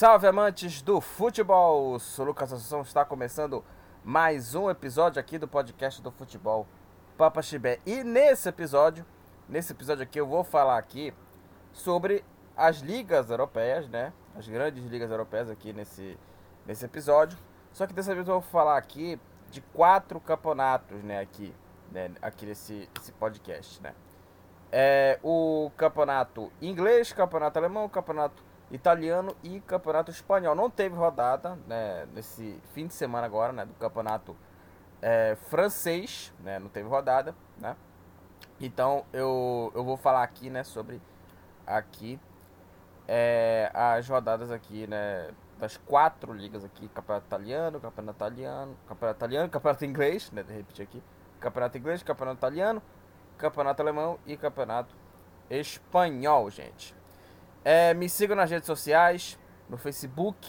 salve amantes do futebol! Sou Lucas Assunção, está começando mais um episódio aqui do podcast do futebol Papa Chibé. E nesse episódio, nesse episódio aqui eu vou falar aqui sobre as ligas europeias, né? As grandes ligas europeias aqui nesse, nesse episódio. Só que dessa vez eu vou falar aqui de quatro campeonatos, né? Aqui, né, aqui nesse, podcast, né? É, o campeonato inglês, campeonato alemão, campeonato italiano e campeonato espanhol. Não teve rodada né, nesse fim de semana agora, né, do campeonato é, francês, né, não teve rodada, né? Então eu, eu vou falar aqui, né, sobre aqui é, as rodadas aqui, né, das quatro ligas aqui, campeonato italiano, campeonato italiano, campeonato italiano, campeonato inglês, né, de repetir aqui, campeonato inglês, campeonato italiano, campeonato alemão e campeonato espanhol, gente. É, me sigam nas redes sociais, no Facebook,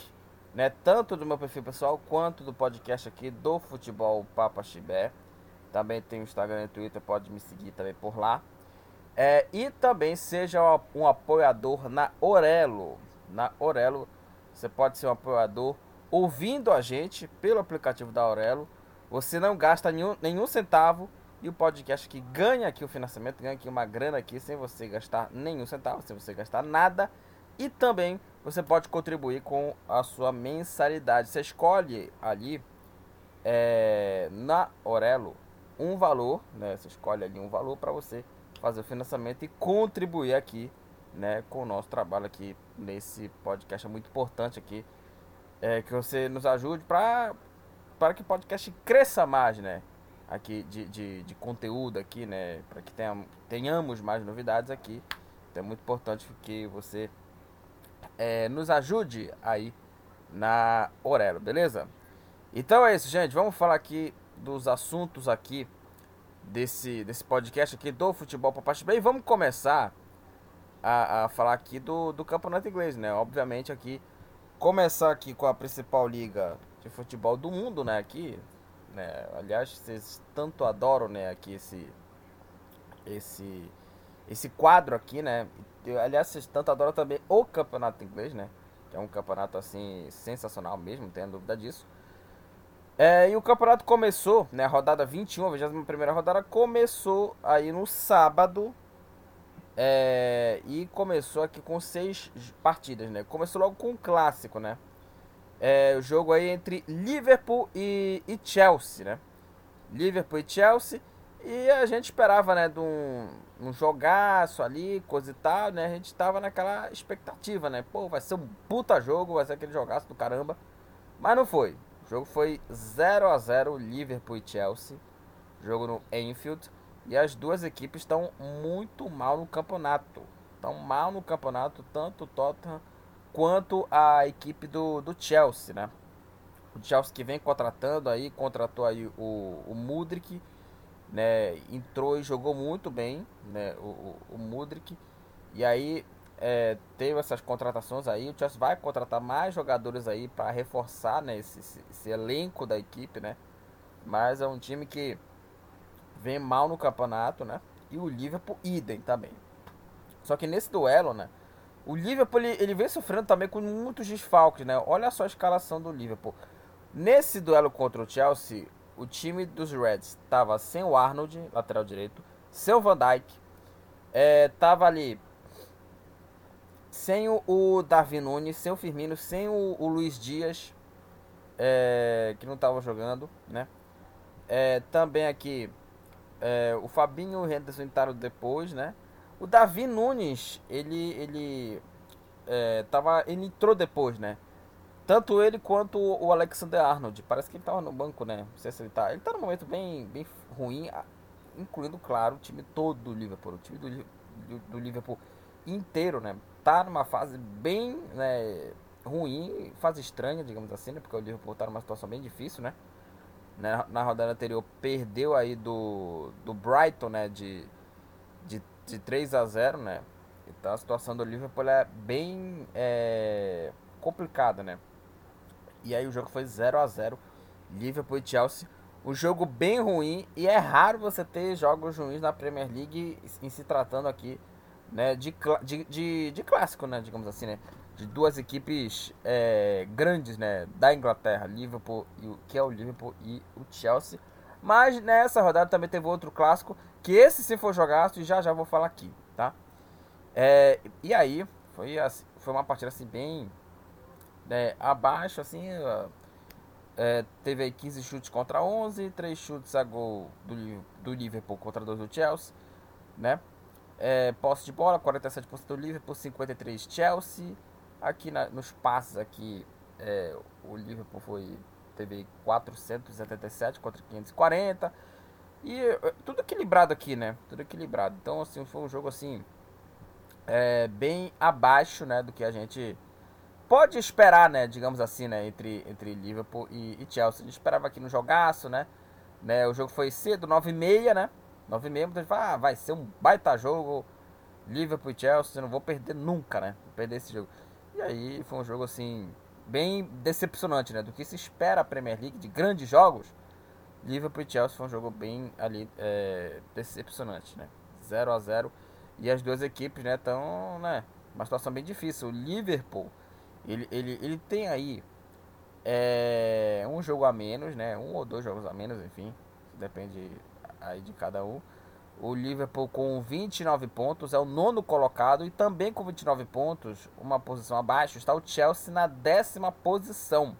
né, tanto do meu perfil pessoal quanto do podcast aqui do Futebol Papa Chibé. Também tem o Instagram e Twitter, pode me seguir também por lá. É, e também seja um apoiador na Orelo. Na Orelo, você pode ser um apoiador ouvindo a gente pelo aplicativo da Orelo. Você não gasta nenhum, nenhum centavo e o podcast que ganha aqui o financiamento, ganha aqui uma grana aqui sem você gastar nenhum centavo, sem você gastar nada. E também você pode contribuir com a sua mensalidade. Você escolhe ali é, na Orelo um valor, né? Você escolhe ali um valor para você fazer o financiamento e contribuir aqui, né, com o nosso trabalho aqui nesse podcast é muito importante aqui, é que você nos ajude para para que o podcast cresça mais, né? Aqui de, de, de conteúdo aqui, né? Para que tenha, tenhamos mais novidades aqui. Então é muito importante que você é, nos ajude aí na Orelo, beleza? Então é isso, gente. Vamos falar aqui dos assuntos aqui desse, desse podcast aqui do Futebol Parte Bem. Vamos começar a, a falar aqui do, do campeonato inglês, né? Obviamente aqui começar aqui com a principal liga de futebol do mundo, né? Aqui né? Aliás, vocês tanto adoram, né, aqui esse esse esse quadro aqui, né? aliás, vocês tanto adoram também o campeonato inglês, né? Que é um campeonato assim sensacional mesmo, não tenho dúvida disso. É, e o campeonato começou, né? A rodada 21, a 21 primeira rodada começou aí no sábado. É, e começou aqui com seis partidas, né? Começou logo com um clássico, né? É, o jogo aí entre Liverpool e, e, Chelsea, né? Liverpool e Chelsea. E a gente esperava, né, de um, um jogaço ali, coisa e tal, né? A gente tava naquela expectativa, né? Pô, vai ser um puta jogo, vai ser aquele jogaço do caramba. Mas não foi. O jogo foi 0 a 0 Liverpool e Chelsea. Jogo no Enfield. E as duas equipes estão muito mal no campeonato. Estão mal no campeonato, tanto o Tottenham quanto a equipe do, do Chelsea, né? O Chelsea que vem contratando aí, contratou aí o, o Mudrik, né? Entrou e jogou muito bem, né? O, o, o Mudrik. E aí é, teve essas contratações aí. O Chelsea vai contratar mais jogadores aí para reforçar né, esse, esse, esse, elenco da equipe, né? Mas é um time que vem mal no campeonato, né? E o Liverpool idem também. Só que nesse duelo, né? O Liverpool ele, ele vem sofrendo também com muitos desfalques, né? Olha só a escalação do Liverpool. Nesse duelo contra o Chelsea, o time dos Reds estava sem o Arnold, lateral direito, sem o Van Dijk, é, tava ali sem o, o Darwin Nunes, sem o Firmino, sem o, o Luiz Dias, é, que não estava jogando, né? É, também aqui é, o Fabinho e o Henderson entraram depois, né? O Davi Nunes, ele ele é, tava, ele entrou depois, né? Tanto ele quanto o Alexander Arnold. Parece que ele tava no banco, né? Não sei se ele tá. Ele tá num momento bem, bem ruim, incluindo, claro, o time todo do Liverpool. O time do, do, do Liverpool inteiro, né? Tá numa fase bem né, ruim, fase estranha, digamos assim, né? Porque o Liverpool tá numa situação bem difícil, né? Na, na rodada anterior perdeu aí do, do Brighton, né? De, de de 3 a 0 né? Então a situação do Liverpool é bem é, complicada, né? E aí o jogo foi 0 a 0 Liverpool e Chelsea. Um jogo bem ruim e é raro você ter jogos ruins na Premier League em se tratando aqui né, de, de, de, de clássico, né, digamos assim, né? de duas equipes é, grandes, né, da Inglaterra, Liverpool e que é o Liverpool e o Chelsea. Mas nessa rodada também teve outro clássico, que esse sim foi jogado e já já vou falar aqui, tá? É, e aí, foi, assim, foi uma partida assim bem né, abaixo, assim, é, teve aí 15 chutes contra 11, 3 chutes a gol do, do Liverpool contra 2 do Chelsea, né? É, posse de bola, 47% do Liverpool, 53 Chelsea. Aqui na, nos passes aqui, é, o Liverpool foi teve 477 contra 540. E é, tudo equilibrado aqui, né? Tudo equilibrado. Então, assim, foi um jogo assim é, bem abaixo, né, do que a gente pode esperar, né, digamos assim, né, entre, entre Liverpool e, e Chelsea. A gente esperava aqui no jogaço, né, né, o jogo foi cedo, 9h30, né, 9h30, muita gente fala, ah, vai ser um baita jogo, Liverpool e Chelsea, não vou perder nunca, né, vou perder esse jogo. E aí foi um jogo, assim, bem decepcionante, né, do que se espera a Premier League, de grandes jogos, Liverpool e Chelsea foi um jogo bem ali, é, decepcionante, né, 0 a 0 e as duas equipes, né, estão, né, uma situação bem difícil. O Liverpool ele, ele, ele tem aí é, um jogo a menos, né? Um ou dois jogos a menos, enfim. Depende aí de cada um. O Liverpool com 29 pontos é o nono colocado e também com 29 pontos, uma posição abaixo, está o Chelsea na décima posição.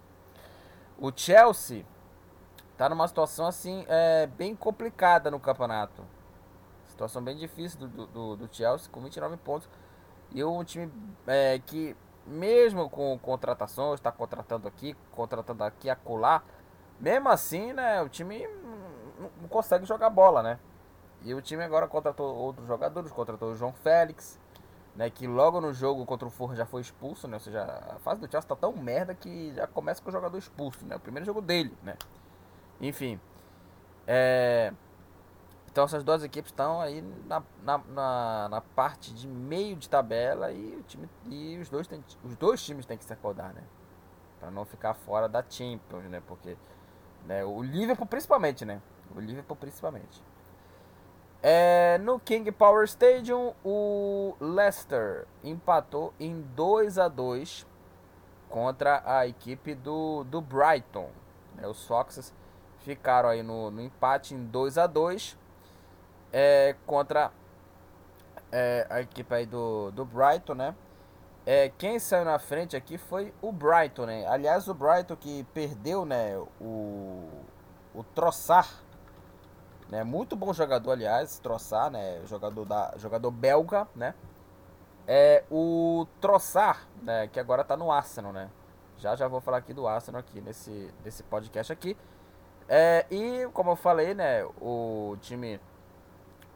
O Chelsea está numa situação assim é, bem complicada no campeonato. Situação bem difícil do, do, do Chelsea com 29 pontos. E um time é, que mesmo com contratações, está contratando aqui, contratando aqui, acolá, mesmo assim, né, o time não consegue jogar bola, né? E o time agora contratou outros jogadores, contratou o João Félix, né, que logo no jogo contra o Forra já foi expulso, né? Ou seja, a fase do Chelsea tá tão merda que já começa com o jogador expulso, né? O primeiro jogo dele, né? Enfim, é... Então essas duas equipes estão aí na, na, na, na, parte de meio de tabela e, o time, e os, dois tem, os dois times têm que se acordar, né? Para não ficar fora da Champions, né? Porque né, o Liverpool principalmente, né? O Liverpool principalmente. É, no King Power Stadium, o Leicester empatou em 2 a 2 contra a equipe do, do Brighton. Né, os Foxes ficaram aí no, no empate em 2 a 2 é, contra é, a equipe aí do, do Brighton, né? É, quem saiu na frente aqui foi o Brighton, né? Aliás, o Brighton que perdeu, né? O, o Troçar, né? Muito bom jogador, aliás, Troçar, né? Jogador, da, jogador belga, né? É o Troçar, né? Que agora tá no Arsenal, né? Já já vou falar aqui do Arsenal aqui nesse, nesse podcast aqui. É, e como eu falei, né? O time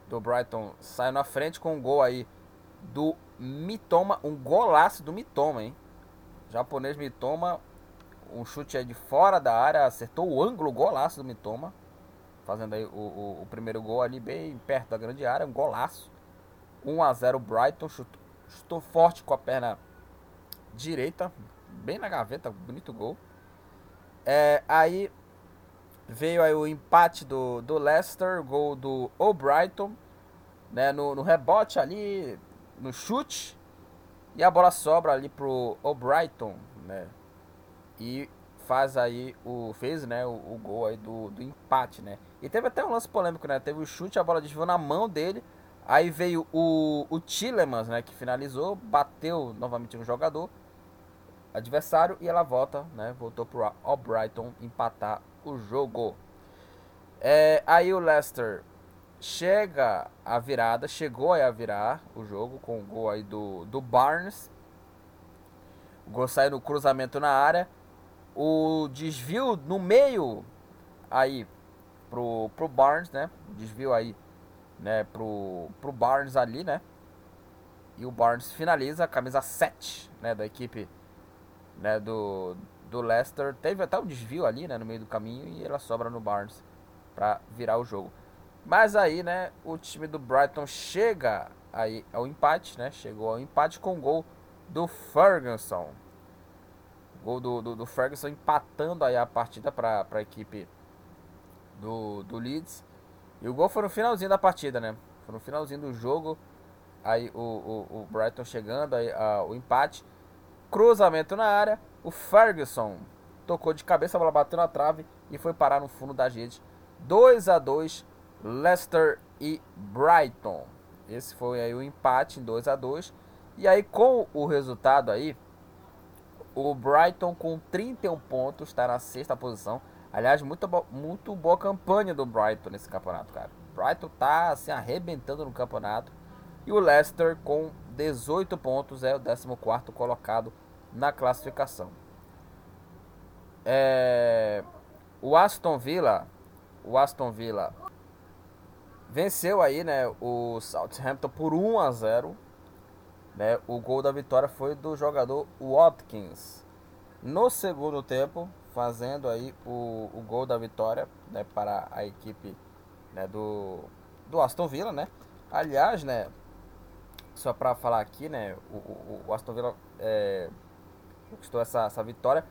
do Brighton saiu na frente com um gol aí do Mitoma, um golaço do Mitoma, hein? O japonês Mitoma, um chute aí de fora da área, acertou o ângulo, golaço do Mitoma, fazendo aí o, o, o primeiro gol ali bem perto da grande área, um golaço. 1 a 0 Brighton, chutou, chutou forte com a perna direita, bem na gaveta, bonito gol. É, aí Veio aí o empate do, do Leicester, gol do O'Brighton, né, no, no rebote ali, no chute. E a bola sobra ali pro O'Brighton, né? E faz aí o fez, né, o, o, gol aí do, do empate, né? E teve até um lance polêmico, né? Teve o chute, a bola desviou na mão dele. Aí veio o, o Tillemans, né, que finalizou, bateu novamente no jogador adversário e ela volta, né? Voltou pro O'Brighton empatar o jogo. É, aí o Leicester chega a virada, chegou a virar o jogo com o gol aí do, do Barnes. O gol saiu no cruzamento na área. O desvio no meio aí pro, pro Barnes, né? Desvio aí, né, pro, pro Barnes ali, né? E o Barnes finaliza a camisa 7, né, da equipe né, do, do Leicester. Teve até um desvio ali, né, no meio do caminho e ela sobra no Barnes para virar o jogo. Mas aí, né, o time do Brighton chega aí ao empate, né? Chegou ao empate com o gol do Ferguson. Gol do, do, do Ferguson empatando aí a partida para a equipe do, do Leeds. E o gol foi no finalzinho da partida, né? Foi no finalzinho do jogo. Aí o, o, o Brighton chegando, aí, a, o empate. Cruzamento na área. O Ferguson tocou de cabeça, a bola bateu na trave e foi parar no fundo da rede. 2 a 2 Leicester e Brighton. Esse foi aí o empate em 2 a 2 E aí com o resultado aí, o Brighton com 31 pontos está na sexta posição. Aliás, muito, muito boa campanha do Brighton nesse campeonato, cara. Brighton tá assim arrebentando no campeonato. E o Leicester com 18 pontos é o 14 colocado na classificação. É, o Aston Villa, o Aston Villa venceu aí, né, o Southampton por 1 a 0. Né? O gol da vitória foi do jogador Watkins. No segundo tempo, fazendo aí o, o gol da vitória, né, para a equipe, né, do do Aston Villa, né? Aliás, né, só para falar aqui, né, o, o, o Aston Villa é, conquistou essa, essa vitória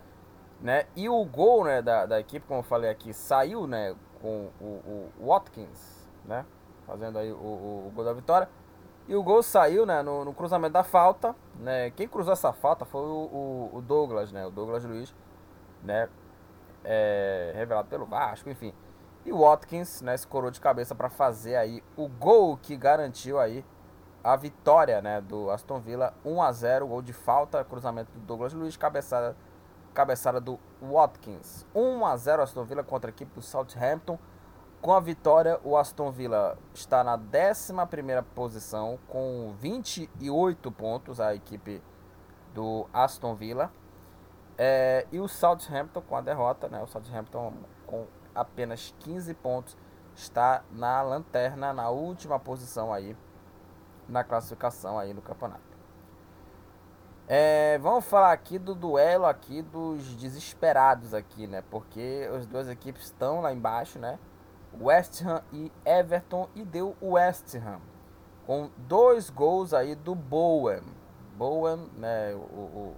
né? E o gol né, da, da equipe, como eu falei aqui, saiu né, com o, o Watkins, né? Fazendo aí o, o, gol da vitória. E o gol saiu né, no, no, cruzamento da falta. Né? Quem cruzou essa falta foi o, o, Douglas, né? O Douglas Luiz, né? É, revelado pelo Vasco, enfim. E o Watkins, né, se corou de cabeça para fazer aí o gol que garantiu aí a vitória, né, do Aston Villa 1 a 0, gol de falta, cruzamento do Douglas Luiz, cabeçada cabeçada do Watkins. 1 a 0 Aston Villa contra a equipe do Southampton. Com a vitória, o Aston Villa está na 11 posição com 28 pontos, a equipe do Aston Villa. É, e o Southampton com a derrota, né? O Southampton com apenas 15 pontos está na lanterna, na última posição aí na classificação aí no campeonato. É, vamos falar aqui do duelo aqui dos desesperados aqui, né? Porque as duas equipes estão lá embaixo, né? West Ham e Everton e deu o West Ham com dois gols aí do Bowen. Bowen, né? O, o,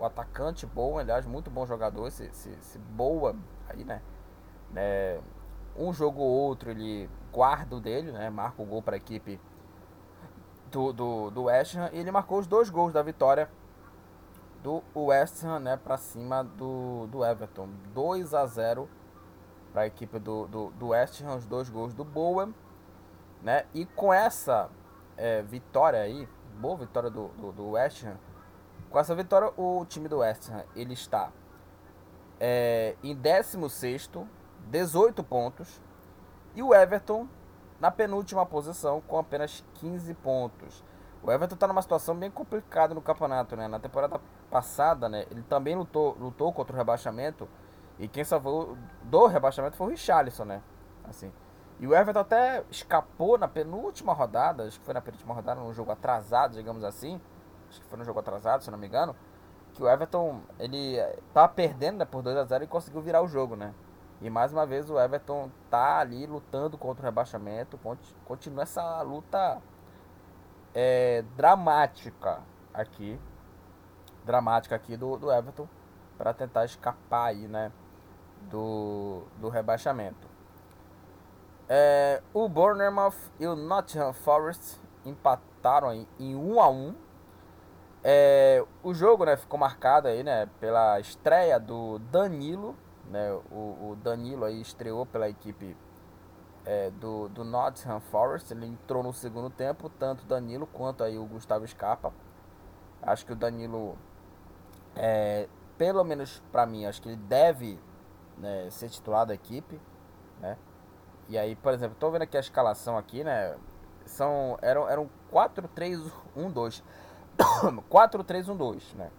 o atacante Bowen, aliás, muito bom jogador esse, esse, esse Bowen aí, né? É, um jogo ou outro ele guarda o dele, né? Marca o gol para a equipe do, do, do West Ham e ele marcou os dois gols da vitória do West Ham né, para cima do, do Everton. 2 a 0 para a equipe do, do, do West Ham, os dois gols do Bowen. Né? E com essa é, vitória aí, boa vitória do, do, do, West Ham, com essa vitória o time do West Ham ele está é, em 16, 18 pontos. E o Everton na penúltima posição com apenas 15 pontos. O Everton está numa situação bem complicada no campeonato, né? Na temporada passada, né, ele também lutou, lutou contra o rebaixamento. E quem salvou do rebaixamento foi o Richarlison, né? Assim. E o Everton até escapou na penúltima rodada, acho que foi na penúltima rodada, num jogo atrasado, digamos assim. Acho que foi no jogo atrasado, se não me engano. Que o Everton, ele tá perdendo né, por 2 a 0 e conseguiu virar o jogo, né? E mais uma vez o Everton tá ali lutando contra o rebaixamento. Continua essa luta é, dramática aqui dramática aqui do, do Everton para tentar escapar aí, né, do, do rebaixamento. É, o Bournemouth e o Nottingham Forest empataram em 1 a 1. É, o jogo, né, ficou marcado aí, né, pela estreia do Danilo, né, o, o Danilo aí estreou pela equipe é, do, do Nottingham Forest, ele entrou no segundo tempo, tanto Danilo quanto aí o Gustavo Scarpa. Acho que o Danilo é, pelo menos para mim, acho que ele deve né, ser titular da equipe, né? E aí, por exemplo, tô vendo aqui a escalação aqui, né? São eram eram 4-3-1-2. 4-3-1-2, né?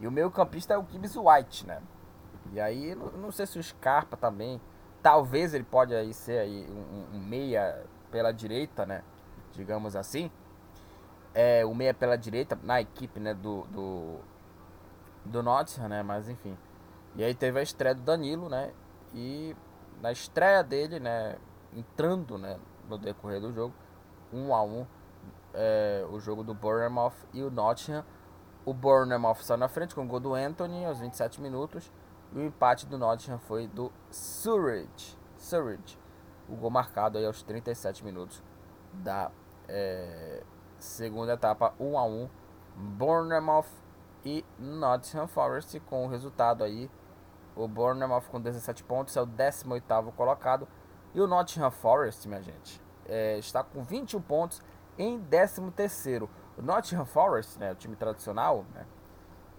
E o meio campista é o Gibbs White, né? E aí, não, sei se o Scarpa também, talvez ele pode aí ser aí um, um meia pela direita, né? Digamos assim. É, o meia pela direita na equipe, né, do, do do Nottingham, né? Mas enfim. E aí teve a estreia do Danilo, né? E na estreia dele, né? Entrando, né? No decorrer do jogo, um a um, é, o jogo do Bournemouth e o Nottingham. O Bournemouth saiu na frente com o gol do Anthony aos 27 minutos. E o empate do Nottingham foi do Surridge. Surridge. O gol marcado aí aos 37 minutos da é, segunda etapa, 1 a 1 Bournemouth e Nottingham Forest com o resultado aí. O Bournemouth com 17 pontos é o 18º colocado. E o Nottingham Forest, minha gente, é, está com 21 pontos em 13º. O Nottingham Forest, né, o time tradicional, né,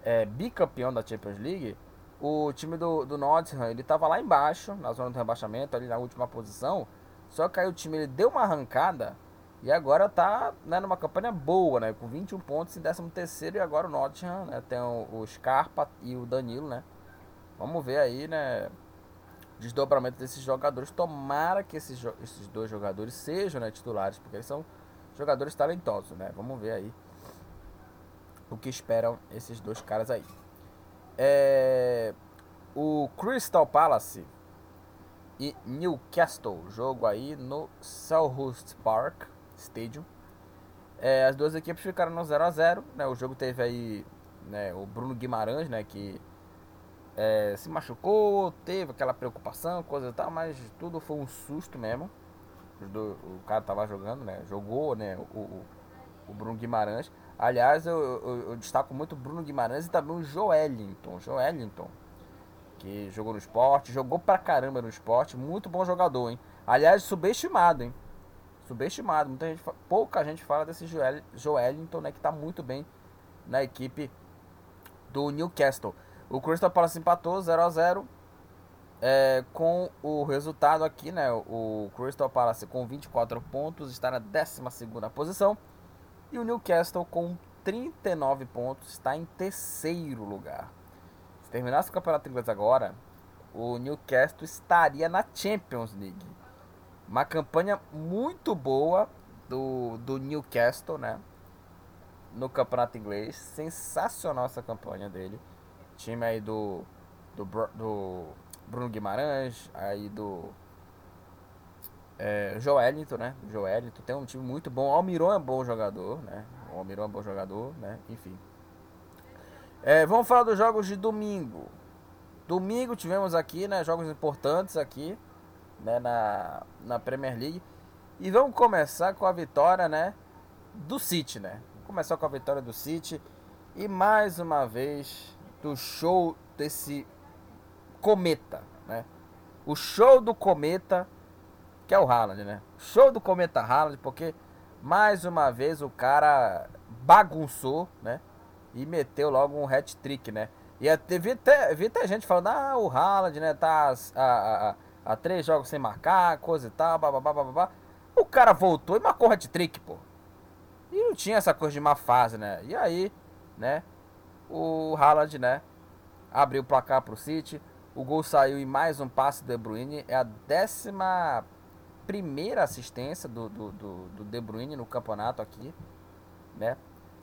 é, bicampeão da Champions League, o time do, do Nottingham, ele estava lá embaixo, na zona do rebaixamento, ali na última posição, só que aí o time ele deu uma arrancada e agora tá né, numa campanha boa, né? Com 21 pontos em 13 terceiro e agora o Nottingham, né? Tem o, o Scarpa e o Danilo, né? Vamos ver aí, né? Desdobramento desses jogadores. Tomara que esses, esses dois jogadores sejam né, titulares, porque eles são jogadores talentosos, né? Vamos ver aí o que esperam esses dois caras aí. É, o Crystal Palace e Newcastle, jogo aí no Selhurst Park Stadium. É, as duas equipes ficaram no 0 a 0 né? O jogo teve aí né, o Bruno Guimarães, né, que é, se machucou, teve aquela preocupação, coisa e tal, mas tudo foi um susto mesmo. O cara tava jogando, né? Jogou, né? O, o, o Bruno Guimarães. Aliás, eu, eu, eu, destaco muito o Bruno Guimarães e também o Joelinton. Joelinton, que jogou no esporte, jogou pra caramba no esporte. Muito bom jogador, hein? Aliás, subestimado, hein? Subestimado. Muita gente, pouca gente fala desse Joel, Joelinton, né? Que tá muito bem na equipe do Newcastle. O Crystal Palace empatou 0 a 0 é, com o resultado aqui, né? O Crystal Palace com 24 pontos está na 12 posição. E o Newcastle com 39 pontos está em terceiro lugar. Se terminasse o campeonato inglês agora, o Newcastle estaria na Champions League. Uma campanha muito boa do, do Newcastle, né? No campeonato inglês. Sensacional essa campanha dele. Time aí do, do, do Bruno Guimarães, aí do é, Joelinton, né? Joelinton tem um time muito bom. Almiron é bom jogador, né? O é bom jogador, né? Enfim. É, vamos falar dos jogos de domingo. Domingo tivemos aqui, né? Jogos importantes aqui, né? Na, na Premier League. E vamos começar com a vitória, né? Do City, né? Vamos começar com a vitória do City. E mais uma vez, do show desse cometa, né? O show do cometa que é o Haaland, né? Show do Cometa Haaland, porque mais uma vez o cara bagunçou, né? E meteu logo um hat-trick, né? E vi até, vi até gente falando, ah, o Haaland, né, tá a, três jogos sem marcar, coisa e tal, babá, babá. O cara voltou e marcou hat-trick, pô. E não tinha essa coisa de má fase, né? E aí, né, o Haaland, né, abriu o placar pro City. O gol saiu em mais um passe do De Bruyne. É a décima primeira assistência do, do, do, do, De Bruyne no campeonato aqui, né?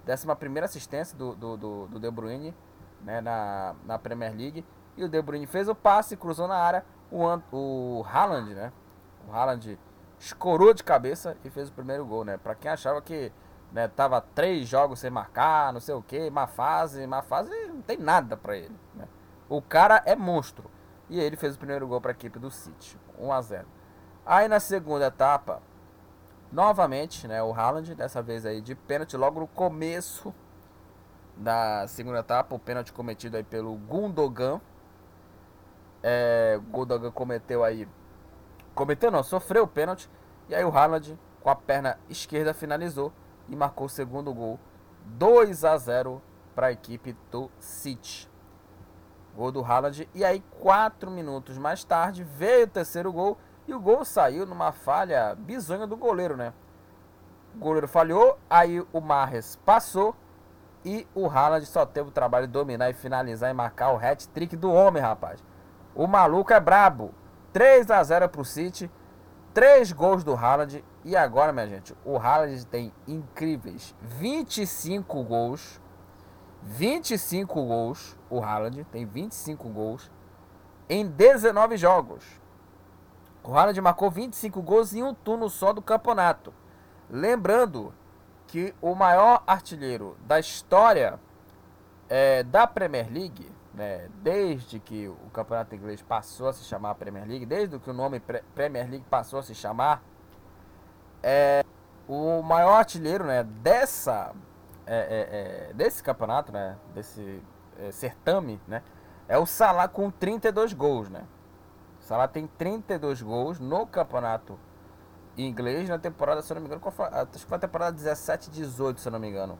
Décima primeira assistência do, do, do, do De Bruyne né? na, na Premier League. E o De Bruyne fez o passe, cruzou na área. O, o Haaland, né? O Haaland escorou de cabeça e fez o primeiro gol, né? Pra quem achava que né, tava três jogos sem marcar, não sei o que, má fase, má fase, não tem nada pra ele. Né? O cara é monstro. E ele fez o primeiro gol para a equipe do City, 1 a 0. Aí na segunda etapa, novamente, né, o Haaland, dessa vez aí de pênalti, logo no começo da segunda etapa, o pênalti cometido aí pelo Gundogan. É, Gundogan cometeu aí, cometeu não, sofreu o pênalti, e aí o Haaland com a perna esquerda finalizou e marcou o segundo gol, 2 a 0 para a equipe do City. Gol do Haaland, e aí quatro minutos mais tarde veio o terceiro gol e o gol saiu numa falha bizonha do goleiro, né? O goleiro falhou, aí o Marres passou e o Haaland só teve o trabalho de dominar e finalizar e marcar o hat-trick do homem, rapaz. O maluco é brabo. 3 a 0 pro City, 3 gols do Haaland e agora, minha gente, o Haaland tem incríveis 25 gols. 25 gols, o Haaland tem 25 gols em 19 jogos. O Haaland marcou 25 gols em um turno só do campeonato. Lembrando que o maior artilheiro da história é, da Premier League, né, desde que o campeonato inglês passou a se chamar Premier League, desde que o nome Premier League passou a se chamar, é, o maior artilheiro né, dessa é, é, é, desse campeonato, né? Desse é, certame, né? É o Salah com 32 gols, né? O Salah tem 32 gols no campeonato inglês na temporada, se eu não me engano, qual foi, acho que foi a temporada 17 18, se eu não me engano.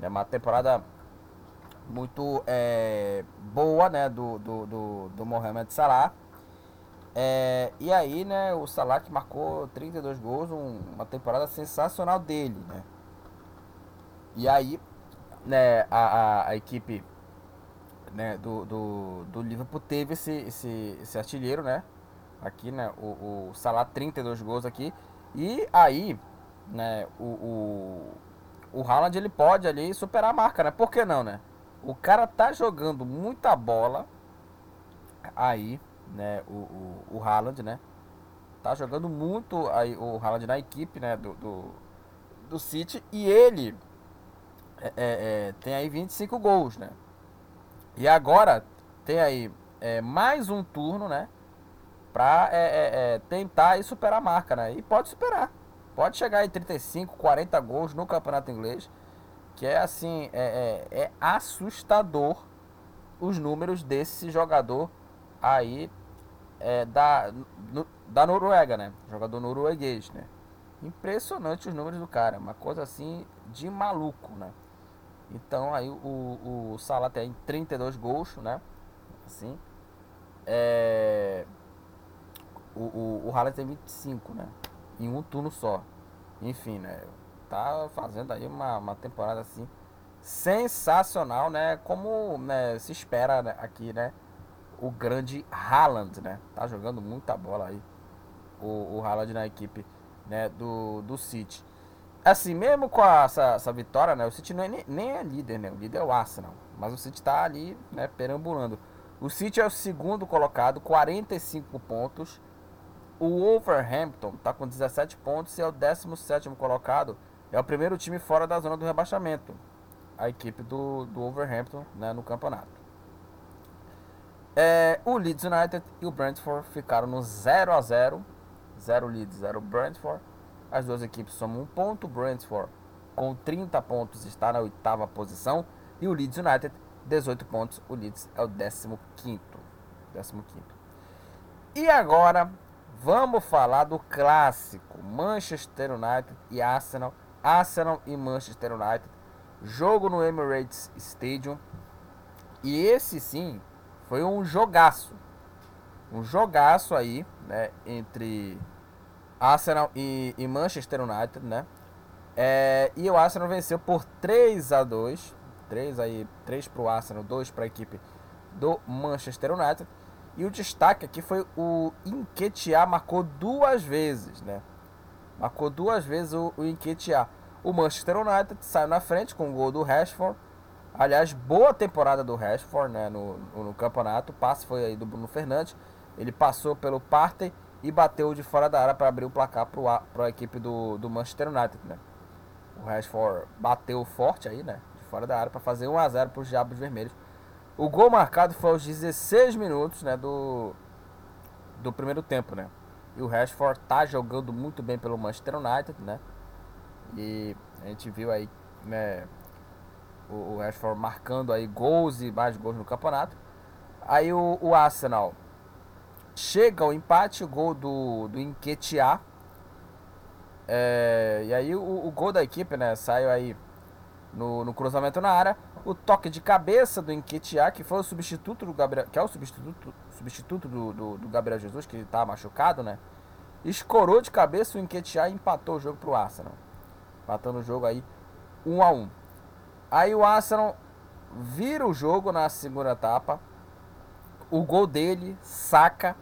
É uma temporada muito é, boa, né, do, do, do, do Mohamed Salah. É, e aí, né, o Salah que marcou 32 gols, um, uma temporada sensacional dele, né. E aí, né, a, a, a equipe né, do, do, do Liverpool teve esse, esse, esse artilheiro, né, aqui, né, o, o Salah 32 gols aqui. E aí, né, o, o, o Haaland ele pode ali superar a marca, né, por que não, né? O cara tá jogando muita bola aí, né? O, o, o Haaland, né? Tá jogando muito aí o Haaland na equipe, né? Do, do, do City. E ele é, é, é tem aí 25 gols, né? E agora tem aí é, mais um turno, né? Pra é, é, tentar aí superar a marca, né? E pode superar. Pode chegar em 35, 40 gols no campeonato inglês que é assim, é assustador os números desse jogador aí é, da, no, da Noruega, né? Jogador norueguês, né? Impressionante os números do cara, uma coisa assim de maluco, né? Então aí o, o Salah tem 32 gols, né? Assim. É, o, o, o Haaland tem 25, né? Em um turno só. Enfim, né? tá fazendo aí uma, uma temporada assim sensacional, né? Como né, se espera né, aqui, né? O grande Haaland, né? Tá jogando muita bola aí. O, o Haaland na equipe né, do, do City. Assim, mesmo com a, essa, essa vitória, né? O City não é, nem, nem é líder, né? O líder é o Arsenal. Mas o City tá ali, né? Perambulando. O City é o segundo colocado, 45 pontos. O Wolverhampton tá com 17 pontos e é o 17 colocado é o primeiro time fora da zona do rebaixamento. A equipe do, do Wolverhampton né, no campeonato. É, o Leeds United e o Brentford ficaram no 0 a 0 0 Leeds, 0 Brentford. As duas equipes somam um ponto. Brentford com 30 pontos está na oitava posição. E o Leeds United, 18 pontos. O Leeds é o 15 quinto. 15 quinto. E agora vamos falar do clássico Manchester United e Arsenal Arsenal e Manchester United. Jogo no Emirates Stadium. E esse sim foi um jogaço. Um jogaço aí, né? Entre Arsenal e, e Manchester United, né? É, e o Arsenal venceu por 3 a 2 3 aí, 3 para o Arsenal, 2 para a equipe do Manchester United. E o destaque aqui foi o Inquietia marcou duas vezes, né? Marcou duas vezes o, o. O Manchester United saiu na frente com o gol do Rashford. Aliás, boa temporada do Rashford né, no, no, campeonato. O passe foi aí do Bruno Fernandes. Ele passou pelo Partey e bateu de fora da área para abrir o placar para a equipe do, do Manchester United. Né? O Rashford bateu forte aí, né? De fora da área para fazer 1 a 0 para os Diabos Vermelhos. O gol marcado foi aos 16 minutos né, do, do primeiro tempo, né? E o Rashford tá jogando muito bem pelo Manchester United, né? E a gente viu aí, né, o, o Rashford marcando aí gols e mais gols no campeonato. Aí o, o Arsenal chega ao empate, o gol do, do Enquetear. É, e aí o, o, gol da equipe, né, saiu aí no, no cruzamento na área. O toque de cabeça do Enquetear, que foi o substituto do Gabriel, que é o substituto, substituto do, do, do Gabriel Jesus, que está machucado, né? Escorou de cabeça o Enquetear e empatou o jogo pro Arsenal. Empatando o jogo aí 1 um a 1 um. Aí o Arsenal vira o jogo na segunda etapa. O gol dele, Saka.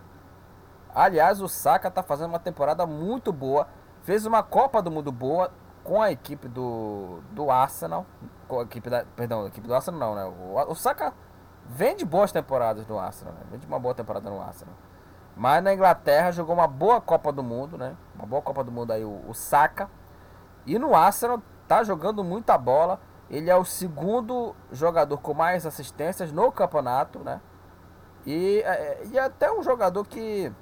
Aliás, o Saka tá fazendo uma temporada muito boa. Fez uma Copa do Mundo boa com a equipe do, do Arsenal. Com a equipe da, perdão, a equipe do Arsenal não, né? O, o Saka vende boas temporadas no Arsenal, né? Vende uma boa temporada no Arsenal. Mas na Inglaterra jogou uma boa Copa do Mundo, né? Uma boa Copa do Mundo aí o, o Saka. E no Arsenal tá jogando muita bola. Ele é o segundo jogador com mais assistências no campeonato, né? E, é, e até um jogador que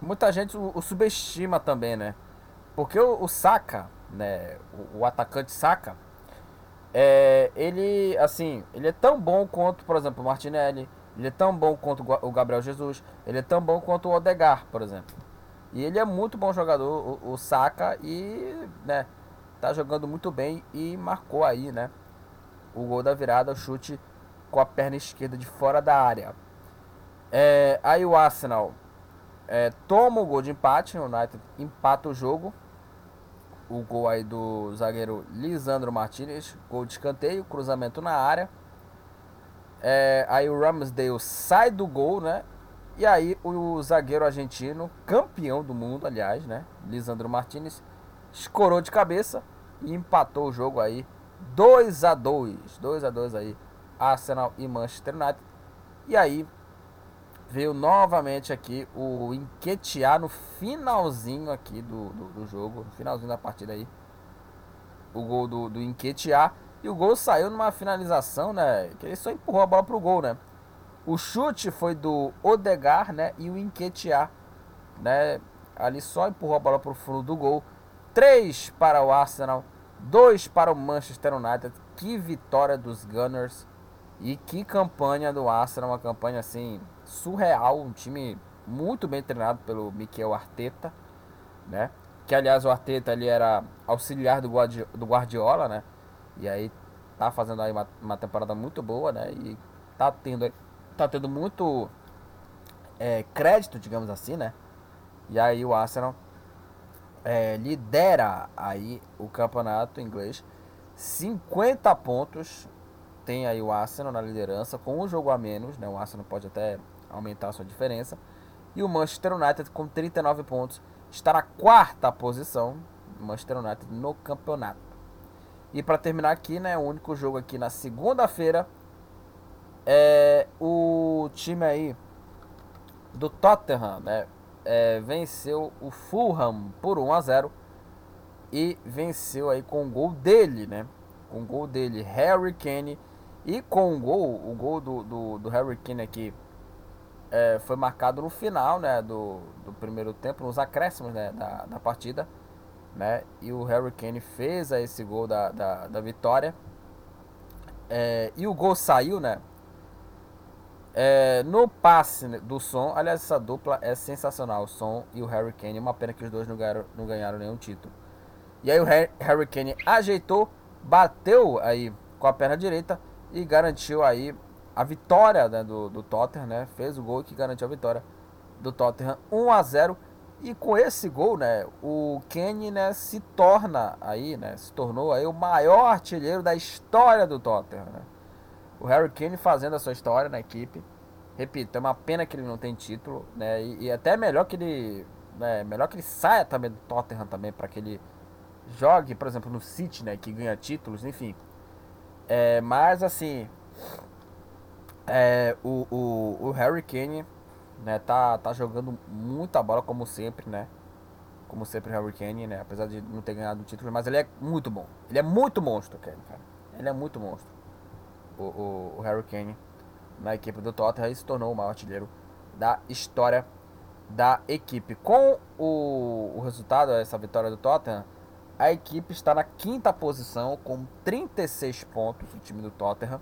muita gente o, o subestima também, né? Porque o, o Saka, né? O, o, atacante Saka, É, ele, assim, ele é tão bom quanto, por exemplo, o Martinelli, ele é tão bom quanto o Gabriel Jesus, ele é tão bom quanto o Odegar, por exemplo. E ele é muito bom jogador, o, o Saka, e, né, tá jogando muito bem e marcou aí, né, o gol da virada, o chute com a perna esquerda de fora da área. É, aí o Arsenal é, toma o gol de empate, o United empata o jogo, o gol aí do zagueiro Lisandro Martinez, gol de escanteio, cruzamento na área. É, aí o Ramsdale sai do gol, né? E aí o zagueiro argentino, campeão do mundo, aliás, né? Lisandro Martinez, escorou de cabeça e empatou o jogo aí 2 a 2 2 a 2 aí, Arsenal e Manchester United. E aí veio novamente aqui o Enquetear no finalzinho aqui do, do, do, jogo, no finalzinho da partida aí. O gol do, do Enquetear. E o gol saiu numa finalização, né? Que ele só empurrou a bola pro gol, né? O chute foi do Odegar, né? E o Enquetear, né? Ali só empurrou a bola pro fundo do gol. 3 para o Arsenal, 2 para o Manchester United. Que vitória dos Gunners. E que campanha do Arsenal, uma campanha assim surreal, um time muito bem treinado pelo Mikel Arteta, né? Que aliás o Arteta ele era auxiliar do, Guardi do Guardiola, né? E aí tá fazendo aí uma, uma, temporada muito boa, né? E tá tendo, tá tendo muito é, crédito, digamos assim, né? E aí o Arsenal é, lidera aí o campeonato inglês, 50 pontos tem aí o Arsenal na liderança com um jogo a menos, né? O Arsenal pode até aumentar a sua diferença. E o Manchester United com 39 pontos está na quarta posição, Manchester United no campeonato. E para terminar aqui, né, o único jogo aqui na segunda-feira é o time aí do Tottenham, né, é, venceu o Fulham por 1 a 0 e venceu aí com o gol dele, né? Com o gol dele, Harry Kane e com o gol, o gol do, do, do Harry Kane aqui é, foi marcado no final né, do, do primeiro tempo, nos acréscimos né, da, da partida. Né, e o Harry Kane fez esse gol da, da, da vitória. É, e o gol saiu, né? É, no passe do som, aliás, essa dupla é sensacional. O som e o Harry Kane. Uma pena que os dois não ganharam, não ganharam nenhum título. E aí o Harry Kane ajeitou, bateu aí com a perna direita e garantiu aí a vitória né, do, do Tottenham, né? Fez o gol que garantiu a vitória do Tottenham 1 a 0 e com esse gol, né, o Kane, né, se torna aí, né, se tornou aí o maior artilheiro da história do Tottenham, né? O Harry Kane fazendo a sua história na equipe. Repito, é uma pena que ele não tem título, né? E, e até melhor que ele, né, melhor que ele saia também do Tottenham também para que ele jogue, por exemplo, no City, né, que ganha títulos, enfim. É, mas assim, é, o, o, o Harry Kane né, tá, tá jogando muita bola como sempre, né? Como sempre o Harry Kane, né? Apesar de não ter ganhado o título, mas ele é muito bom. Ele é muito monstro, cara. Ele é muito monstro. O, o, o Harry Kane na equipe do Tottenham e se tornou o maior artilheiro da história da equipe. Com o, o resultado, essa vitória do Tottenham, a equipe está na quinta posição com 36 pontos, o time do Tottenham.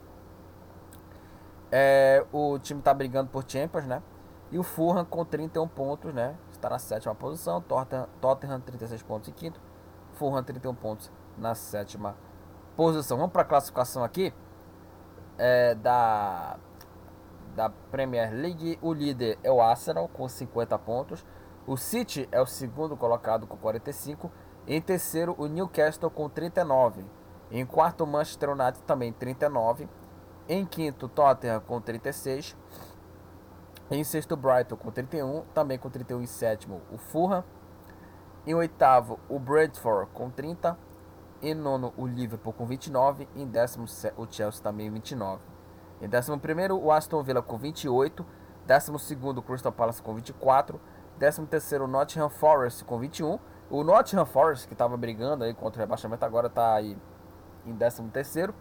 É, o time está brigando por Champions, né? E o Fulham com 31 pontos, né? Está na sétima posição. Tottenham, Tottenham 36 pontos em quinto. Fulham 31 pontos na sétima posição. Vamos para a classificação aqui é, da, da Premier League. O líder é o Arsenal com 50 pontos. O City é o segundo colocado com 45. Em terceiro, o Newcastle com 39. Em quarto, o Manchester United também 39. Em quinto, Tottenham com 36. Em sexto, Brighton com 31. Também com 31 em sétimo, o Fulham. Em oitavo, o Brentford com 30. Em nono, o Liverpool com 29. Em décimo, o Chelsea também 29. Em décimo primeiro, o Aston Villa com 28. Décimo segundo, o Crystal Palace com 24. Décimo terceiro, o Nottingham Forest com 21. O Nottingham Forest, que estava brigando aí contra o rebaixamento, agora está aí em 13 terceiro.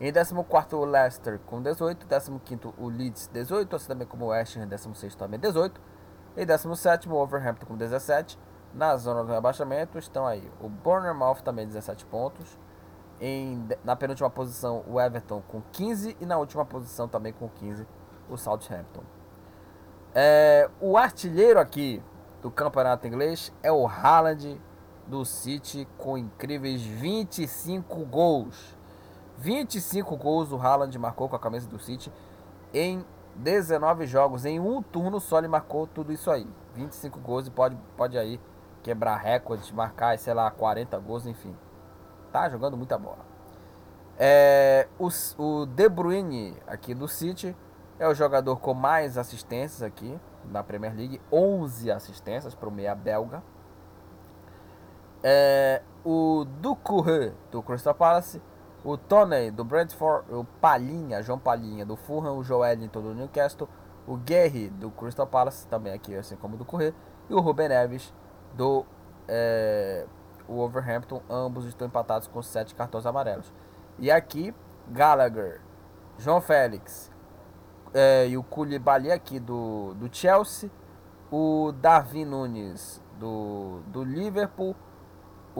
Em 14 o Leicester com 18, 15 o Leeds 18, assim também como o West Ham 16 também 18. E 17 o Overhampton com 17. Na zona do rebaixamento estão aí o Bournemouth também 17 pontos. Em, na penúltima posição, o Everton com 15. E na última posição, também com 15, o Southampton. É, o artilheiro aqui do campeonato inglês é o Haaland do City com incríveis 25 gols. 25 gols o Haaland marcou com a camisa do City em 19 jogos. Em um turno só ele marcou tudo isso aí. 25 gols e pode, pode aí quebrar recordes, marcar, sei lá, 40 gols, enfim. Tá jogando muita bola. É, o, o De Bruyne aqui do City é o jogador com mais assistências aqui na Premier League, 11 assistências para o meia belga. É, o Ducouré do Crystal Palace, o Tony do Brentford, o Palhinha, João Palhinha do Fulham, o Joelinton do Newcastle, o Guerri do Crystal Palace, também aqui assim como do Correr, e o Ruben Neves do é, o Overhampton, ambos estão empatados com 7 cartões amarelos. E aqui, Gallagher, João Félix é, e o Koulibaly aqui do, do Chelsea, o Darwin Nunes do, do Liverpool,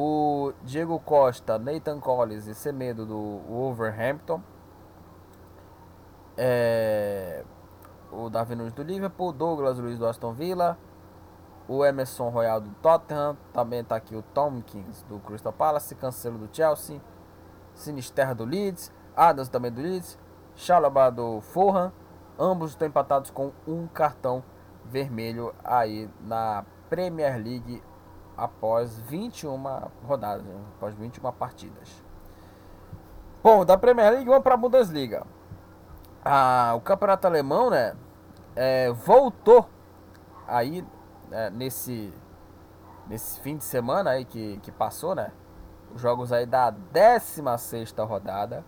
o Diego Costa, Nathan Collins e Semedo do Wolverhampton. É, o Davi Nunes do Liverpool, Douglas Luiz do Aston Villa, o Emerson Royal do Tottenham, também está aqui o Tomkins do Crystal Palace, Cancelo do Chelsea, Sinisterra do Leeds, Adams também do Leeds, Chalobah do Fulham, ambos estão empatados com um cartão vermelho aí na Premier League após 21 rodadas, após 21 partidas. Bom, da Premier League vamos para a Bundesliga. Ah, o campeonato alemão, né, é, voltou aí né, nesse nesse fim de semana aí que, que passou, né? Os jogos aí da 16 rodada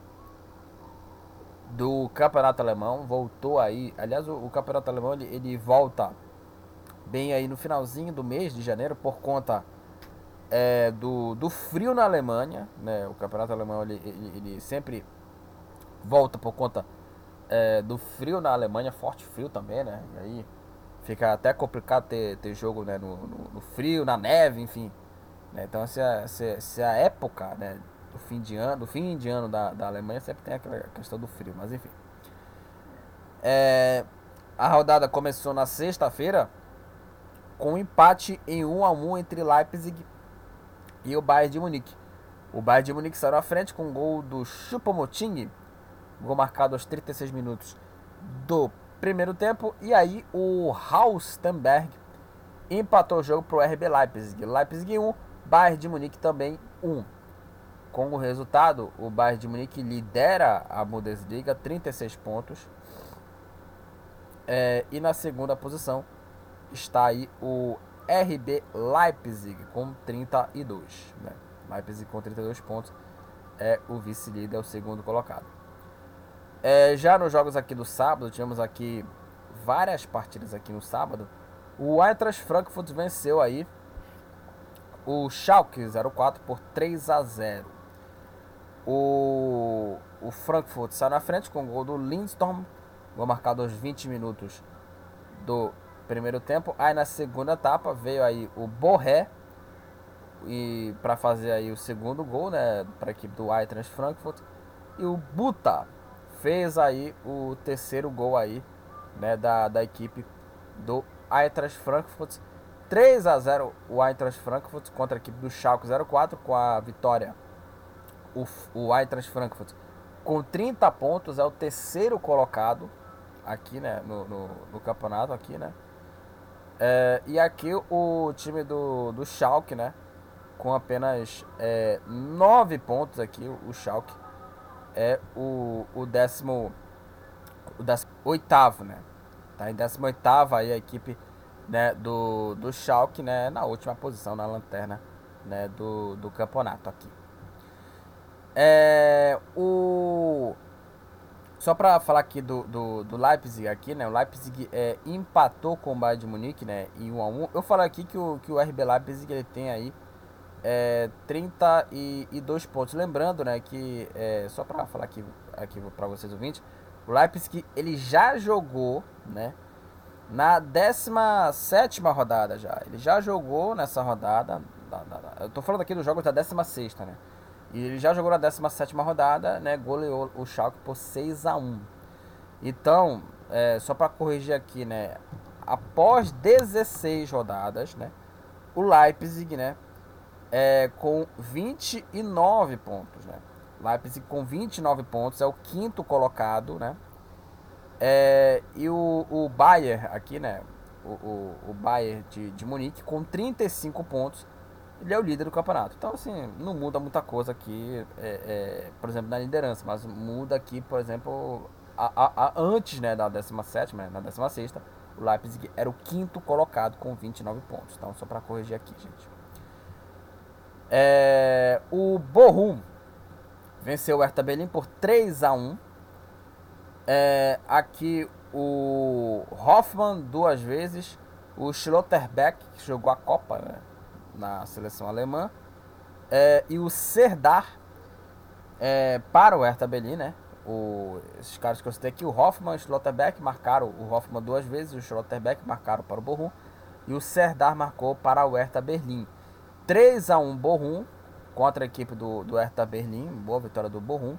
do campeonato alemão voltou aí. Aliás, o, o campeonato alemão ele, ele volta bem aí no finalzinho do mês de janeiro por conta é, do, do frio na Alemanha. Né? O campeonato alemão ele, ele, ele sempre volta por conta é, do frio na Alemanha, forte frio também, né? E aí fica até complicado ter, ter jogo né, no, no, no frio, na neve, enfim. Né? Então se a, se, se a época né, do fim de ano, do fim de ano da, da Alemanha sempre tem aquela questão do frio, mas enfim. É, a rodada começou na sexta-feira com um empate em 1 a 1 entre Leipzig e o Bayern de Munique. O Bayern de Munique saiu à frente com o um gol do Choupo-Moting, gol marcado aos 36 minutos do primeiro tempo, e aí o Haustenberg empatou o jogo para o RB Leipzig. Leipzig 1, Bayern de Munique também 1. Com o resultado, o Bayern de Munique lidera a Bundesliga, 36 pontos. É, e na segunda posição, está aí o RB Leipzig com 32. Né? Leipzig com 32 pontos é o vice-líder, é o segundo colocado. É, já nos jogos aqui do sábado, tivemos aqui várias partidas aqui no sábado. O Eintracht Frankfurt venceu aí o Schalke 04 por 3 a 0. O, o Frankfurt saiu na frente com o gol do Lindstorm, gol marcado aos 20 minutos do primeiro tempo. Aí na segunda etapa veio aí o Borré e para fazer aí o segundo gol, né, para a equipe do Eintracht Frankfurt. E o Buta fez aí o terceiro gol aí, né, da, da equipe do Eintracht Frankfurt. 3 a 0 o Eintracht Frankfurt contra a equipe do Schalke 04 com a vitória. O, o Eintracht Frankfurt com 30 pontos é o terceiro colocado aqui, né, no, no, no campeonato aqui, né? É, e aqui o time do, do Schalke, né? Com apenas é, 9 pontos aqui, o Schalke é o, o décimo, o décimo oitavo, né? Tá em décimo oitavo aí a equipe né, do, do Schalke, né? Na última posição, na lanterna né, do, do campeonato aqui. É, o só para falar aqui do, do, do, Leipzig aqui, né? O Leipzig é, empatou com o Bayern de Munique, né? Em 1 a 1. Eu falei aqui que o, que o RB Leipzig ele tem aí é, 32 pontos. Lembrando, né, que é, só para falar aqui, aqui para vocês ouvintes, o Leipzig ele já jogou, né? Na 17 rodada já. Ele já jogou nessa rodada. Da, da, da, eu tô falando aqui dos jogos da 16, né? E ele já jogou na 17 rodada, né? Goleou o Schalke por 6 a 1 Então, é, só para corrigir aqui, né? Após 16 rodadas, né? O Leipzig, né? É, com 29 pontos, né? Leipzig com 29 pontos, é o quinto colocado, né? É, e o, o Bayern aqui, né? O, o, o Bayern de, de Munique com 35 pontos ele é o líder do campeonato. Então, assim, não muda muita coisa aqui, é, é, por exemplo, na liderança, mas muda aqui, por exemplo, a, a, a, antes né, da 17, né, na 16, o Leipzig era o quinto colocado com 29 pontos. Então, só para corrigir aqui, gente. É, o Bochum venceu o Hertha Berlin por 3 a 1 é, Aqui o Hoffmann duas vezes, o Schlotterbeck, que jogou a Copa, né? Na seleção alemã. É, e o Serdar é, para o Hertha Berlin, né? O, esses caras que eu citei aqui, o Hoffmann e o Schlotterbeck marcaram, o Hoffmann duas vezes, o Schlotterbeck marcaram para o Bochum e o Serdar marcou para o Hertha Berlim. 3 a 1 Bochum contra a equipe do, do Hertha Berlim, boa vitória do Bochum.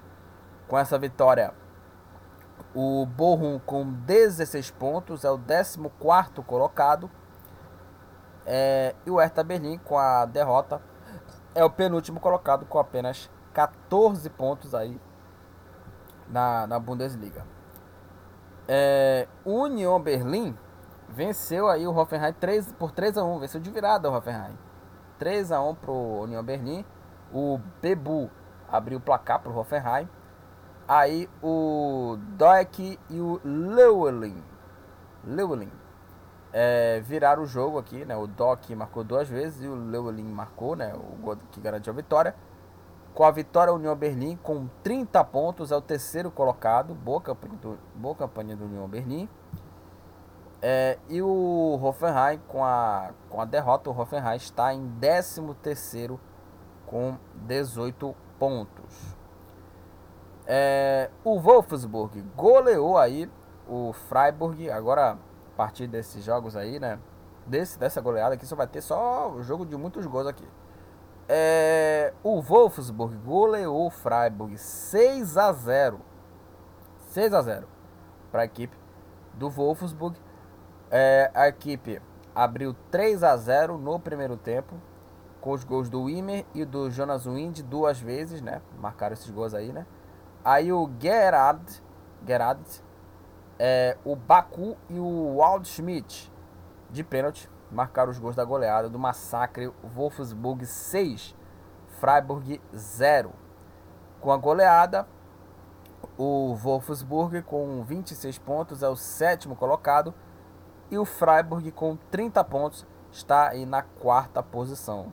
Com essa vitória, o Bochum com 16 pontos é o 14 colocado é, e o Hertha Berlim, com a derrota, é o penúltimo colocado com apenas 14 pontos aí na, na Bundesliga. É, Union Berlim venceu aí o Hoffenheim 3, por 3 a 1 venceu de virada o Hoffenheim. 3 a 1 pro Union Berlim. O Bebu abriu o placar pro Hoffenheim. Aí o Doek e o Lewelin. Lewelin é, o jogo aqui, né? O Doc marcou duas vezes e o Lewelin marcou, né? O gol que garantiu a vitória. Com a vitória, o União Berlim com 30 pontos é o terceiro colocado. Boa campanha do, boa campanha do União Berlim. É, e o Hoffenheim, com a, com a derrota, o Hoffenheim está em 13 terceiro com 18 pontos. É, o Wolfsburg goleou aí o Freiburg. Agora a partir desses jogos aí, né? Desse, dessa goleada aqui só vai ter só jogo de muitos gols aqui. É, o Wolfsburg goleou o Freiburg 6 a 0. 6 a 0 para a equipe do Wolfsburg. É, a equipe abriu 3 a 0 no primeiro tempo com os gols do Wimmer e do Jonas Wind duas vezes, né? Marcaram esses gols aí, né? Aí o Gerard, Gerard é, o Baku e o Waldschmidt de pênalti marcaram os gols da goleada do massacre Wolfsburg 6, Freiburg 0. Com a goleada, o Wolfsburg com 26 pontos é o sétimo colocado e o Freiburg com 30 pontos está aí na quarta posição.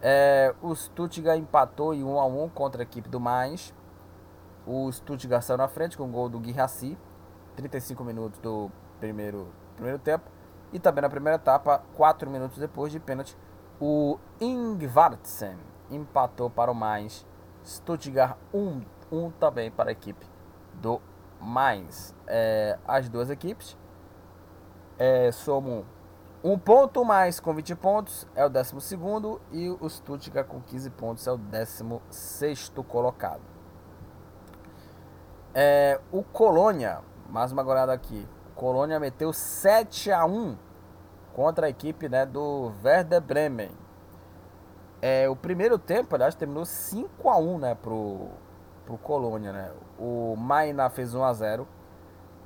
É, o Stuttgart empatou em 1 a 1 contra a equipe do Mainz. O Stuttgart saiu na frente com o gol do Guirassi 35 minutos do primeiro, primeiro tempo. E também na primeira etapa, 4 minutos depois de pênalti, o Ingvartsen empatou para o Mainz. Stuttgart 1, 1 também para a equipe do Mainz. É, as duas equipes é, somam um ponto mais com 20 pontos é o 12 e o Stuttgart com 15 pontos é o 16 colocado. É, o Colônia mais uma goleada aqui. Colônia meteu 7 a 1 contra a equipe né, do Werder Bremen. É, o primeiro tempo, aliás, terminou 5 a 1 né, pro, pro Colônia. Né? O Maina fez 1 a 0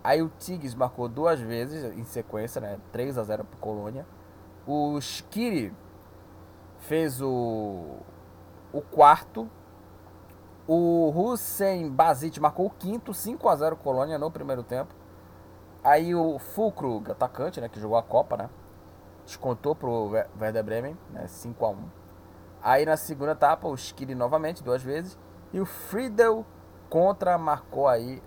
Aí o Tigres marcou duas vezes em sequência, né? 3 a 0 pro Colônia. O Skiri fez o, o quarto o Hussein Bazit marcou o quinto, 5 a 0 Colônia no primeiro tempo. Aí o Fulcro, atacante, né, que jogou a Copa, né, descontou pro Werder Bremen, né, 5 a 1. Aí na segunda etapa o Skiri novamente, duas vezes, e o Friedel contra marcou aí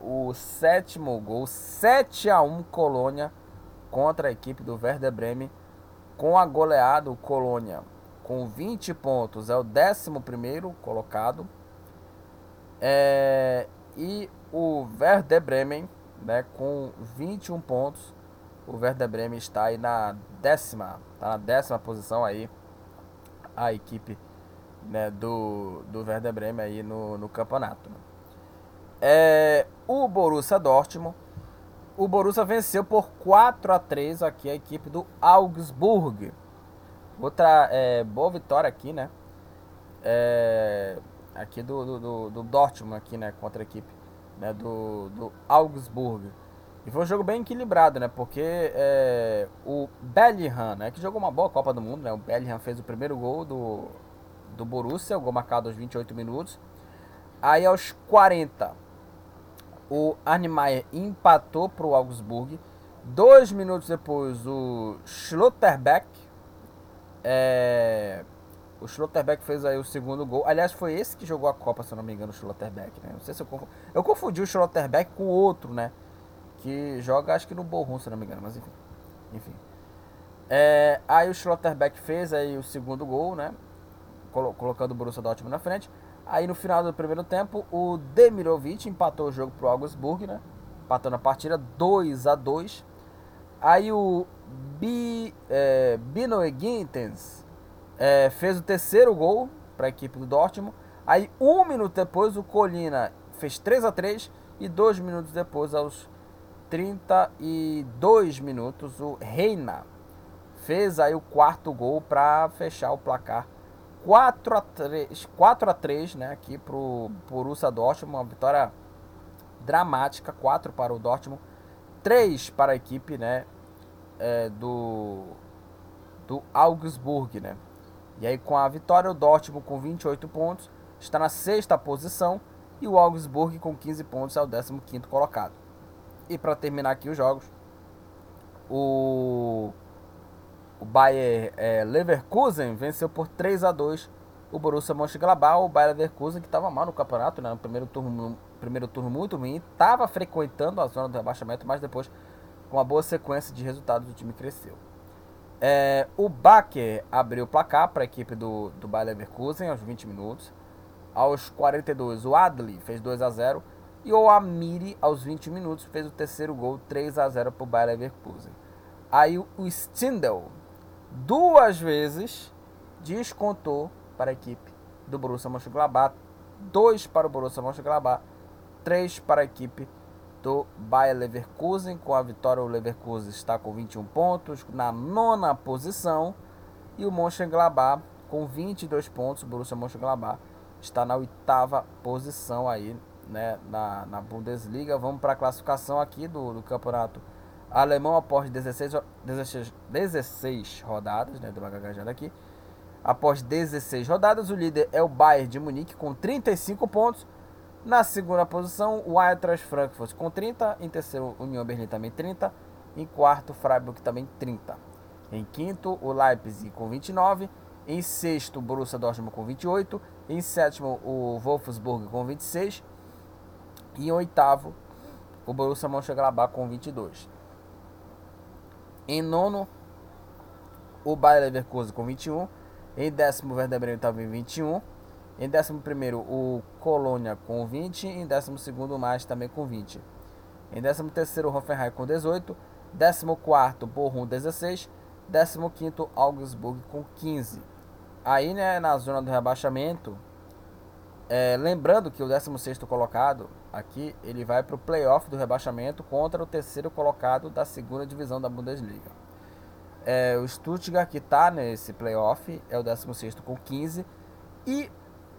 o sétimo gol, 7 a 1 Colônia contra a equipe do Werder Bremen com a goleada o Colônia com 20 pontos, é o 11 primeiro colocado é, e o Werder Bremen, né, com 21 pontos, o Werder Bremen está aí na décima, tá na décima posição aí, a equipe né, do, do Werder Bremen aí no, no campeonato. É, o Borussia Dortmund, o Borussia venceu por 4 a 3 aqui a equipe do Augsburg. Outra é, boa vitória aqui, né? É, aqui do, do, do, do, Dortmund aqui, né? Contra a equipe né, do, do Augsburg. E foi um jogo bem equilibrado, né? Porque é, o Bellingham, né? Que jogou uma boa Copa do Mundo, né? O Bellingham fez o primeiro gol do, do Borussia, o gol marcado aos 28 minutos. Aí aos 40, o Arnemeyer empatou para o Augsburg. Dois minutos depois, o Schlotterbeck. É, o Schlotterbeck fez aí o segundo gol. Aliás, foi esse que jogou a Copa, se eu não me engano, o Schlotterbeck. Né? Não sei se eu confundi. Eu confundi o Schlotterbeck com outro, né? que joga acho que no Borrom, se não me engano, mas enfim. enfim. É, aí o Schlotterbeck fez aí o segundo gol, né? colocando o Borussia Dortmund na frente. Aí no final do primeiro tempo, o Demirovic empatou o jogo pro Augsburg, né? Empatando a partida 2 a 2 Aí o Bi, é, Binoe Gintens é, fez o terceiro gol para a equipe do Dortmund. Aí um minuto depois, o Colina fez 3 a 3 E dois minutos depois, aos 32 minutos, o Reina fez aí o quarto gol para fechar o placar 4 a 3, 4 a 3, né, aqui pro Borussia Dortmund, uma vitória dramática, 4 para o Dortmund, 3 para a equipe, né, é, do do Augsburg, né? E aí com a vitória o Dortmund com 28 pontos está na sexta posição e o Augsburg com 15 pontos é o 15º colocado. E para terminar aqui os jogos, o, o Bayer é, Leverkusen venceu por 3 a 2 o Borussia Mönchengladbach, o Bayer Leverkusen que estava mal no campeonato, né, no primeiro turno, no primeiro turno muito ruim, estava frequentando a zona do rebaixamento, mas depois com uma boa sequência de resultados o time cresceu. É, o Baker abriu o placar para a equipe do, do Bayer Leverkusen aos 20 minutos. Aos 42, o Adli fez 2 a 0 e o Amiri, aos 20 minutos, fez o terceiro gol, 3 a 0 para o Bayer Leverkusen. Aí o Stindl, duas vezes, descontou para a equipe do Borussia Mönchengladbach. 2 para o Borussia Mönchengladbach, 3 para a equipe do Bayer Leverkusen. Com a vitória, o Leverkusen está com 21 pontos, na nona posição. E o Mönchengladbach com 22 pontos. O Borussia Mönchengladbach está na oitava posição aí né, na, na Bundesliga. Vamos para a classificação aqui do, do campeonato alemão após 16, 16, 16 rodadas, né, deu uma gaguejada aqui. Após 16 rodadas, o líder é o Bayern de Munique com 35 pontos. Na segunda posição, o Eintracht Frankfurt com 30. Em terceiro, União Berlim também 30. Em quarto, Freiburg também 30. Em quinto, o Leipzig com 29. Em sexto, o Borussia Dortmund com 28. Em sétimo, o Wolfsburg com 26. E em oitavo, o Borussia Mönchengladbach com 22. Em nono, o Bayer Leverkusen com 21. Em décimo, o Werder Bremen em 21. Em décimo primeiro, o Colônia com 20. Em décimo segundo, o Mais também com 20. Em décimo terceiro, o Hoffenheim com 18. Décimo quarto, Bochum 16. Décimo quinto, Augsburg com 15. Aí, né, na zona do rebaixamento, é, lembrando que o 16 colocado aqui, ele vai para o playoff do rebaixamento contra o terceiro colocado da segunda divisão da Bundesliga. É, o Stuttgart que está nesse playoff é o 16 com 15 e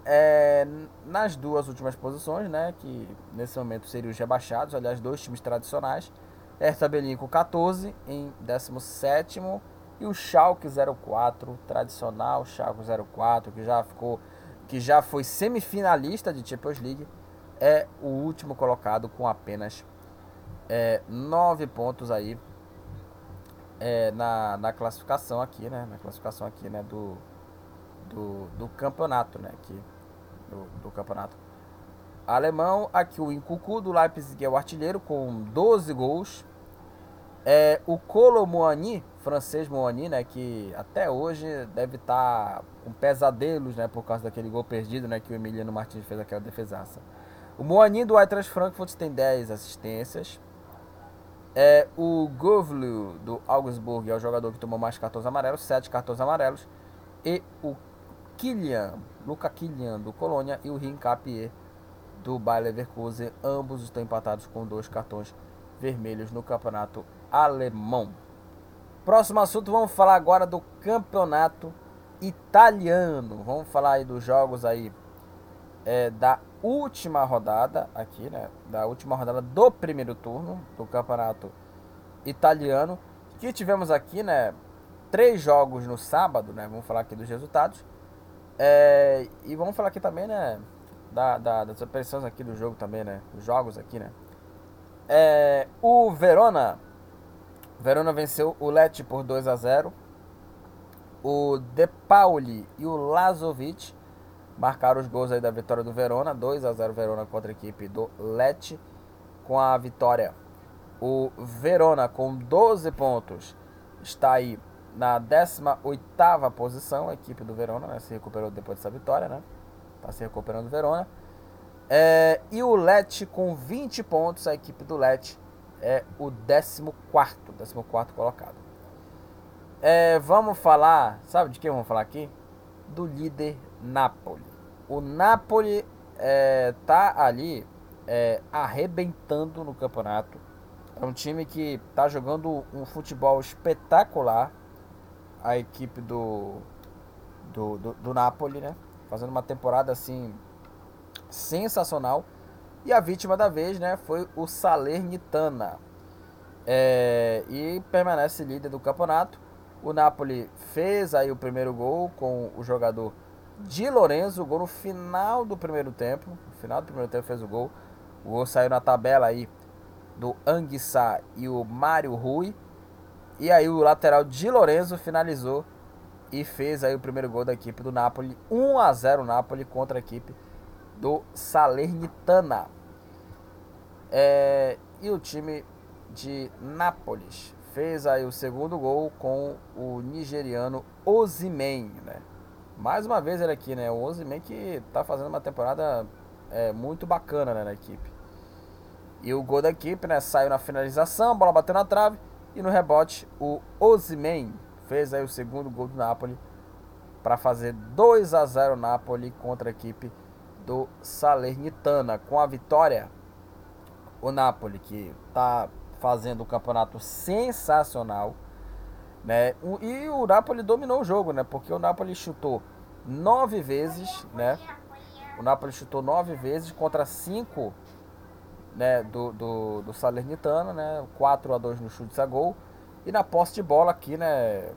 é, nas duas últimas posições, né, que nesse momento seriam os rebaixados, aliás, dois times tradicionais, Hertha Berlim com 14 em 17 e o Schalke 04, tradicional Schalke 04, que já ficou que já foi semifinalista de Champions League, é o último colocado com apenas é, nove pontos aí é, na, na classificação aqui, né? Na classificação aqui, né? Do, do, do campeonato, né? Aqui, do, do campeonato alemão. Aqui o Incucu do Leipzig é o artilheiro com 12 gols. É, o Colo Moani, francês Moani, né, que até hoje deve estar tá com pesadelos, né, por causa daquele gol perdido, né, que o Emiliano Martins fez aquela defesaça. O Moani do Eintracht Frankfurt tem 10 assistências. É, o Govlu do Augsburg é o jogador que tomou mais cartões amarelos, 7 cartões amarelos. E o Kylian, Luca Kylian do Colônia e o Rincapié do Bayer Leverkusen. Ambos estão empatados com dois cartões vermelhos no campeonato alemão. Próximo assunto, vamos falar agora do campeonato italiano. Vamos falar aí dos jogos aí é, da última rodada aqui, né? Da última rodada do primeiro turno do campeonato italiano. Que tivemos aqui, né? Três jogos no sábado, né? Vamos falar aqui dos resultados. É, e vamos falar aqui também, né? Da, da, das impressões aqui do jogo também, né? Os jogos aqui, né? É, o Verona. Verona venceu o Lecce por 2 a 0. O De Pauli e o Lazovic marcaram os gols aí da vitória do Verona. 2 a 0 Verona contra a equipe do Lecce. Com a vitória, o Verona com 12 pontos está aí na 18ª posição. A equipe do Verona né, se recuperou depois dessa vitória, né? Está se recuperando o Verona. É, e o Lecce com 20 pontos, a equipe do Lecce é o 14 14 colocado. É, vamos falar, sabe de quem vamos falar aqui? Do líder Napoli. O Napoli é, tá ali é, arrebentando no campeonato. É um time que tá jogando um futebol espetacular. A equipe do, do, do, do Napoli, né? Fazendo uma temporada assim sensacional. E a vítima da vez, né, foi o Salernitana. É, e permanece líder do campeonato. O Napoli fez aí o primeiro gol com o jogador Di Lorenzo, gol no final do primeiro tempo. No final do primeiro tempo fez o gol. O gol saiu na tabela aí do Anguissa e o Mário Rui. E aí o lateral Di Lorenzo finalizou e fez aí o primeiro gol da equipe do Napoli. 1 a 0 Napoli contra a equipe do Salernitana. É, e o time de Nápoles fez aí o segundo gol com o nigeriano Ozimen, né? Mais uma vez ele aqui, né? O Ozimen que tá fazendo uma temporada é, muito bacana né, na equipe. E o gol da equipe, né? Saiu na finalização, bola bateu na trave e no rebote o Ozimen fez aí o segundo gol do Napoli para fazer 2 a 0 Napoli contra a equipe do Salernitana. Com a vitória, o Napoli, que está fazendo um campeonato sensacional, né? E o Napoli dominou o jogo, né? Porque o Napoli chutou nove vezes, né? O Napoli chutou nove vezes contra cinco né, do, do, do Salernitano, né? 4 a 2 no chute a gol. E na posse de bola aqui, né?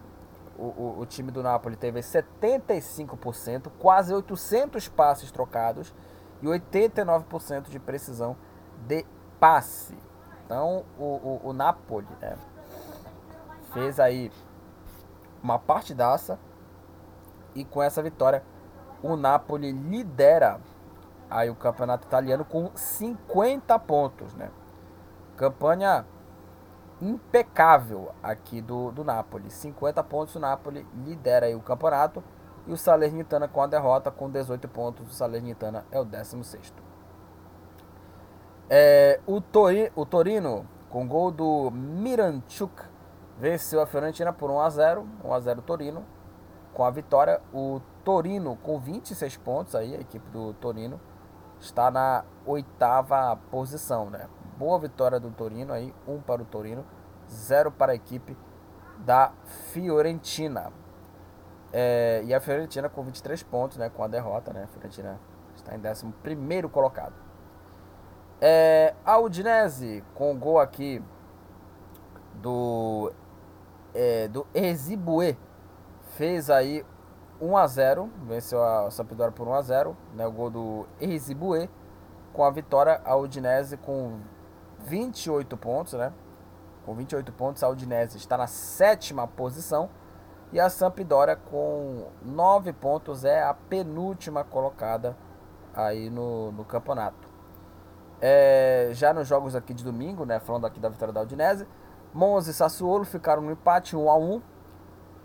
o, o, o time do Napoli teve 75%, quase 800 passes trocados e 89% de precisão de passe. Então o, o, o Napoli né, fez aí uma partidaça e com essa vitória o Napoli lidera aí o campeonato italiano com 50 pontos, né? Campanha impecável aqui do, do Napoli. 50 pontos, o Napoli lidera aí o campeonato. E o Salernitana com a derrota, com 18 pontos, o Salernitana é o 16. É, o, Tori, o Torino, com gol do Miranchuk, venceu a Fiorentina por 1 a 0 1 a 0 Torino. Com a vitória, o Torino com 26 pontos, aí, a equipe do Torino, está na oitava posição, né? Boa vitória do Torino aí, um para o Torino, zero para a equipe da Fiorentina. É, e a Fiorentina com 23 pontos, né, com a derrota, né? A Fiorentina está em 11 primeiro colocado. É, a Udinese com o gol aqui do é, do Ezibue fez aí 1 a 0, venceu a Sampdoria por 1 a 0, né, o gol do Ezibue com a vitória a Udinese com 28 pontos, né? Com 28 pontos, a Udinese está na sétima posição. E a Sampdoria com 9 pontos é a penúltima colocada aí no, no campeonato. É, já nos jogos aqui de domingo, né, falando aqui da vitória da Udinese, Monza e Sassuolo ficaram no empate 1 a 1.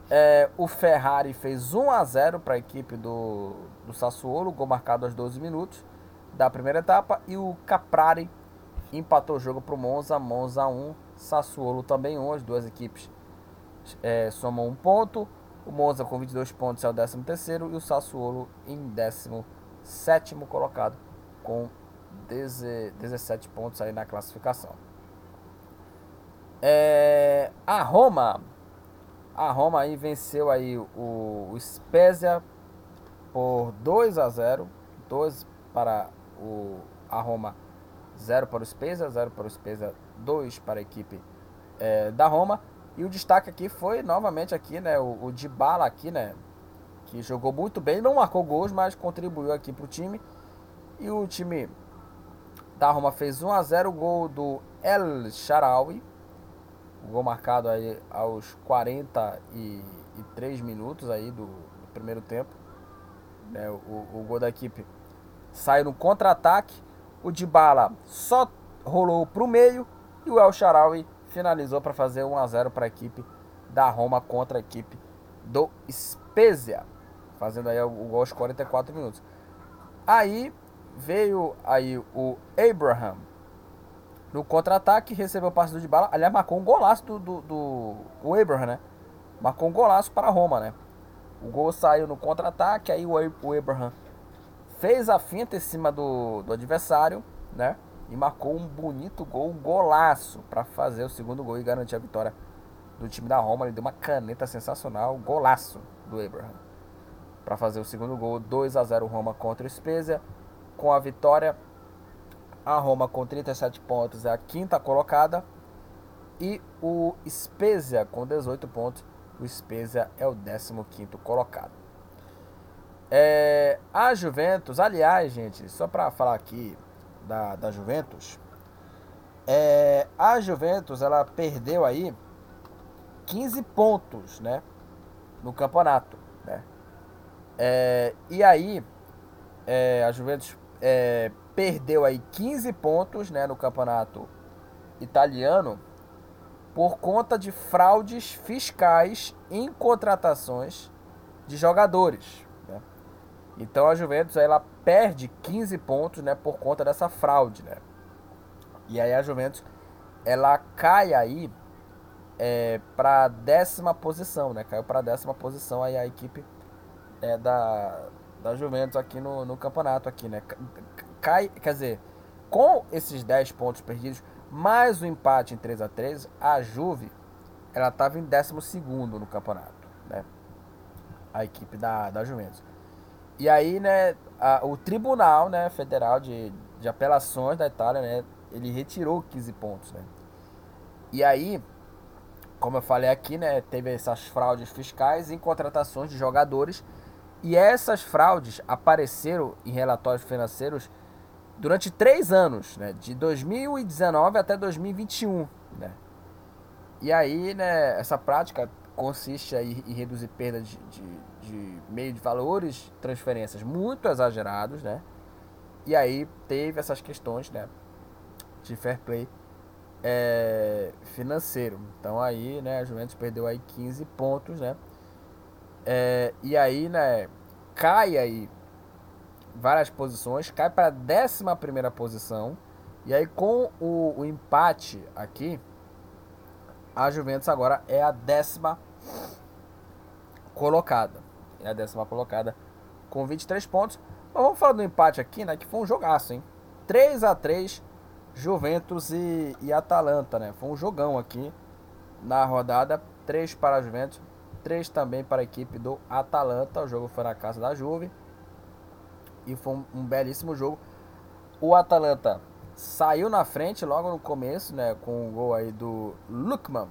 É, o Ferrari fez 1 a 0 para a equipe do, do Sassuolo, gol marcado aos 12 minutos da primeira etapa e o Caprari empatou o jogo para o Monza, Monza 1, Sassuolo também 1, as duas equipes é, somam um ponto. O Monza com 22 pontos é o 13 terceiro e o Sassuolo em 17 colocado com 17 pontos aí na classificação. É, a Roma, a Roma aí venceu aí o, o Spezia por 2 a 0, 2 para o a Roma, 0 para o Spezia, 0 para o Spezia, 2 para a equipe é, da Roma. E o destaque aqui foi novamente aqui, né, o, o Dybala aqui, né, que jogou muito bem, não marcou gols, mas contribuiu aqui para o time. E o time da Roma fez 1 a 0 o gol do El Sharawi. Gol marcado aí aos 43 minutos aí do, do primeiro tempo. Né, o, o gol da equipe saiu no contra-ataque. O Dybala só rolou para o meio e o El Sharawi finalizou para fazer 1 a 0 para a equipe da Roma contra a equipe do Spezia, fazendo aí o gol aos 44 minutos. Aí veio aí o Abraham no contra-ataque, recebeu o passe do Dybala, aliás, marcou um golaço do, do, do Abraham, né? Marcou um golaço para a Roma, né? O gol saiu no contra-ataque, aí o Abraham fez a finta em cima do, do adversário, né? E marcou um bonito gol, um golaço para fazer o segundo gol e garantir a vitória do time da Roma. Ele deu uma caneta sensacional, golaço do Abraham. Para fazer o segundo gol, 2 a 0 Roma contra o Spezia com a vitória. A Roma com 37 pontos é a quinta colocada. E o Spezia com 18 pontos. O Spezia é o 15 colocado. É, a Juventus, aliás, gente, só para falar aqui da, da Juventus, é, a Juventus ela perdeu aí 15 pontos, né, no campeonato, né? É, e aí é, a Juventus é, perdeu aí 15 pontos né, no campeonato italiano por conta de fraudes fiscais em contratações de jogadores. Né? Então a Juventus ela perde 15 pontos né, por conta dessa fraude. Né? E aí a Juventus ela cai aí é, para décima posição, né? Caiu para décima posição aí a equipe é, da, da Juventus aqui no, no campeonato aqui, né? Cai, quer dizer, com esses 10 pontos perdidos, mais o empate em 3 a 3 a Juve ela estava em 12 no campeonato, né? A equipe da, da Juventus. E aí, né, a, o Tribunal né, Federal de, de Apelações da Itália, né, ele retirou 15 pontos, né? E aí, como eu falei aqui, né, teve essas fraudes fiscais em contratações de jogadores e essas fraudes apareceram em relatórios financeiros durante três anos, né, de 2019 até 2021, né. E aí, né, essa prática consiste aí em reduzir perdas de, de, de meio de valores, transferências muito exagerados, né. E aí teve essas questões, né, de fair play é, financeiro. Então aí, né, a Juventus perdeu aí 15 pontos, né. É, e aí, né, cai aí várias posições, cai para a 11 posição. E aí, com o, o, empate aqui, a Juventus agora é a décima colocada. É a décima colocada com 23 pontos. Mas vamos falar do empate aqui, né? Que foi um jogaço, hein? 3 a 3 Juventus e, e Atalanta, né? Foi um jogão aqui na rodada. 3 para a Juventus, 3 também para a equipe do Atalanta. O jogo foi na casa da Juve. E foi um, um belíssimo jogo. O Atalanta saiu na frente logo no começo, né? Com o gol aí do Lukman.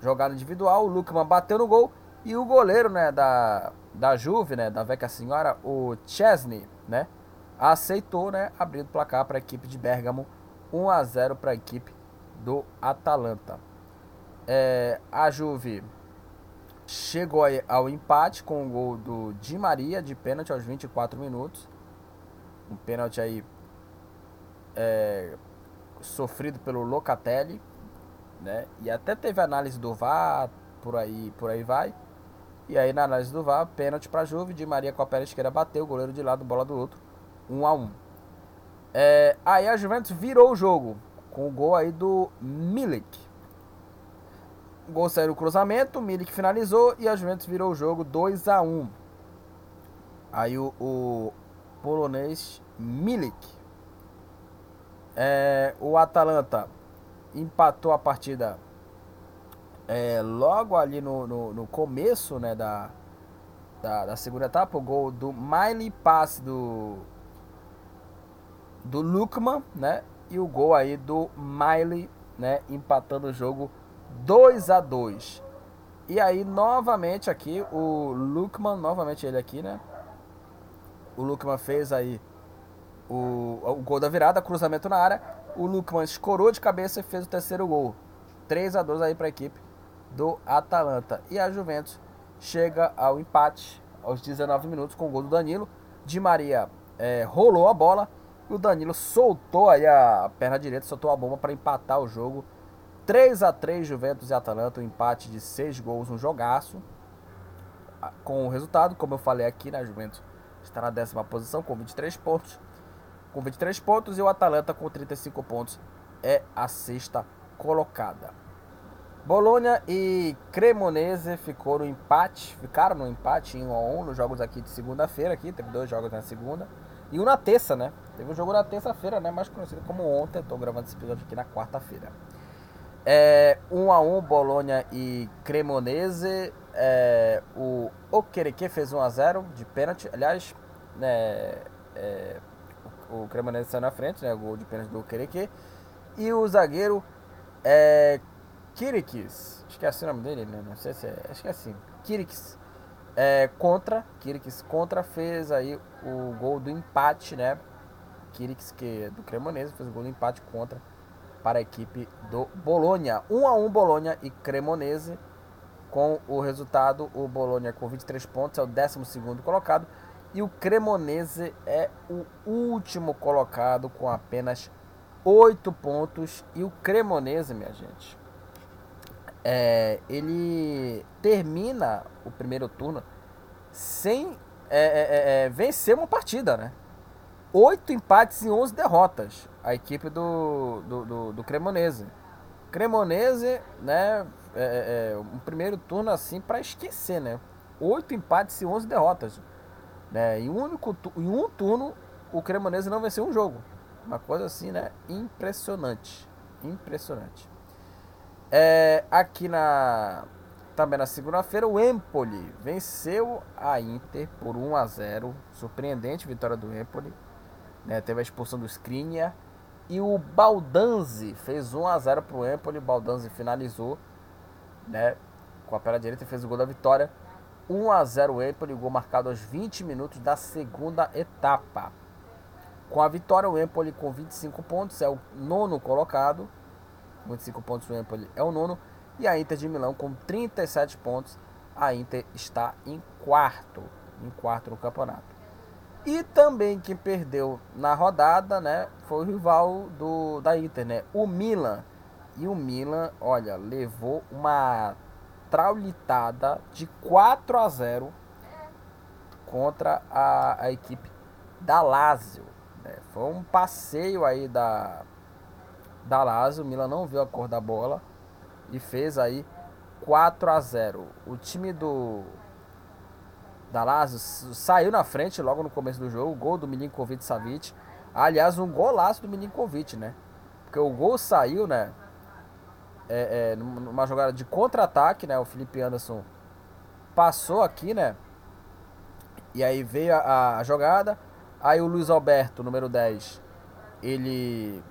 Jogada individual, o Lukman bateu no gol. E o goleiro, né, da, da Juve, né, da Vecchia Senhora, o Chesney, né, aceitou, né, abrindo o placar para a equipe de Bergamo, 1 a 0 para a equipe do Atalanta. É, a Juve chegou ao empate com o gol do Di Maria de pênalti aos 24 minutos. Um pênalti aí é, sofrido pelo Locatelli, né? E até teve análise do VAR, por aí, por aí vai. E aí na análise do VAR, pênalti para Juve, Di Maria com a perna esquerda bateu, o goleiro de lado, bola do outro, 1 a 1. É, aí a Juventus virou o jogo com o gol aí do Milik. Gol saiu no cruzamento, Milik finalizou e a Juventus virou o jogo 2 a 1 Aí o, o polonês Milik. É, o Atalanta empatou a partida é, logo ali no, no, no, começo né, da, da, da, segunda etapa. O gol do Miley, passe do, do Lukman, né? E o gol aí do Miley, né? Empatando o jogo 2 a 2 E aí, novamente aqui, o Lukman, novamente ele aqui, né? O Lukman fez aí o, o gol da virada, cruzamento na área. O Lukman escorou de cabeça e fez o terceiro gol. 3 a 2 aí para a equipe do Atalanta. E a Juventus chega ao empate aos 19 minutos com o gol do Danilo. Di Maria é, rolou a bola e o Danilo soltou aí a perna direita, soltou a bomba para empatar o jogo. 3 a 3 Juventus e Atalanta, um empate de 6 gols, um jogaço. Com o resultado, como eu falei aqui, né, Juventus está na décima posição com 23 pontos. Com 23 pontos e o Atalanta com 35 pontos é a sexta colocada. Bolonha e Cremonese ficou no empate, ficaram no empate em 1 a 1 nos jogos aqui de segunda-feira aqui, teve dois jogos na segunda e um na terça, né? Teve um jogo na terça-feira, né, mais conhecido como ontem, estou gravando esse episódio aqui na quarta-feira. É, 1 a 1 Bolonha e Cremonese. É, o Okereke fez 1 a 0 de pênalti. Aliás, né, é, o, Cremonese saiu na frente, né, o gol de pênalti do Okereke. E o zagueiro é, Kirikis, esqueci o nome dele, né? Não sei se é, acho que é assim. Kirikis é, contra, Kirikis contra fez aí o gol do empate, né? Kirikis que é do Cremonese fez o gol do empate contra para a equipe do Bolonha. 1 a 1 Bolonha e Cremonese. Com o resultado, o Bolonha com 23 pontos é o 12 colocado e o Cremonese é o último colocado com apenas 8 pontos. E o Cremonese, minha gente, é, ele termina o primeiro turno sem é, é, é, é vencer uma partida, né? Oito empates e 11 derrotas. A equipe do, do, do, do Cremonese. Cremonese, né? É, é, é um primeiro turno assim para esquecer, né? Oito empates e 11 derrotas. Né? Em, um único, em um turno, o Cremonese não venceu um jogo. Uma coisa assim, né? Impressionante. Impressionante. É, aqui na também na segunda-feira, o Empoli venceu a Inter por 1 a 0. Surpreendente vitória do Empoli. Né? Teve a expulsão do Skriniar. E o Baldanzi fez 1 a 0 para o Empoli. Baldanzi finalizou né? com a perna direita e fez o gol da vitória. 1 a 0 o Empoli, gol marcado aos 20 minutos da segunda etapa. Com a vitória, o Empoli com 25 pontos é o nono colocado. 25 pontos o Empoli é o nono. E a Inter de Milão com 37 pontos. A Inter está em quarto. Em quarto no campeonato. E também quem perdeu na rodada, né, foi o rival do, da Inter, né, o Milan. E o Milan, olha, levou uma traulitada de 4 a 0 contra a, a equipe da Lazio. Né? Foi um passeio aí da, da Lazio. O Milan não viu a cor da bola e fez aí 4 a 0. O time do da Lazio saiu na frente logo no começo do jogo, gol do Milinkovic Savic. Aliás, um golaço do Milinkovic, né? Porque o gol saiu, né? É, é, numa jogada de contra-ataque, né? O Felipe Anderson passou aqui, né? E aí veio a, a jogada. Aí o Luiz Alberto, número 10, ele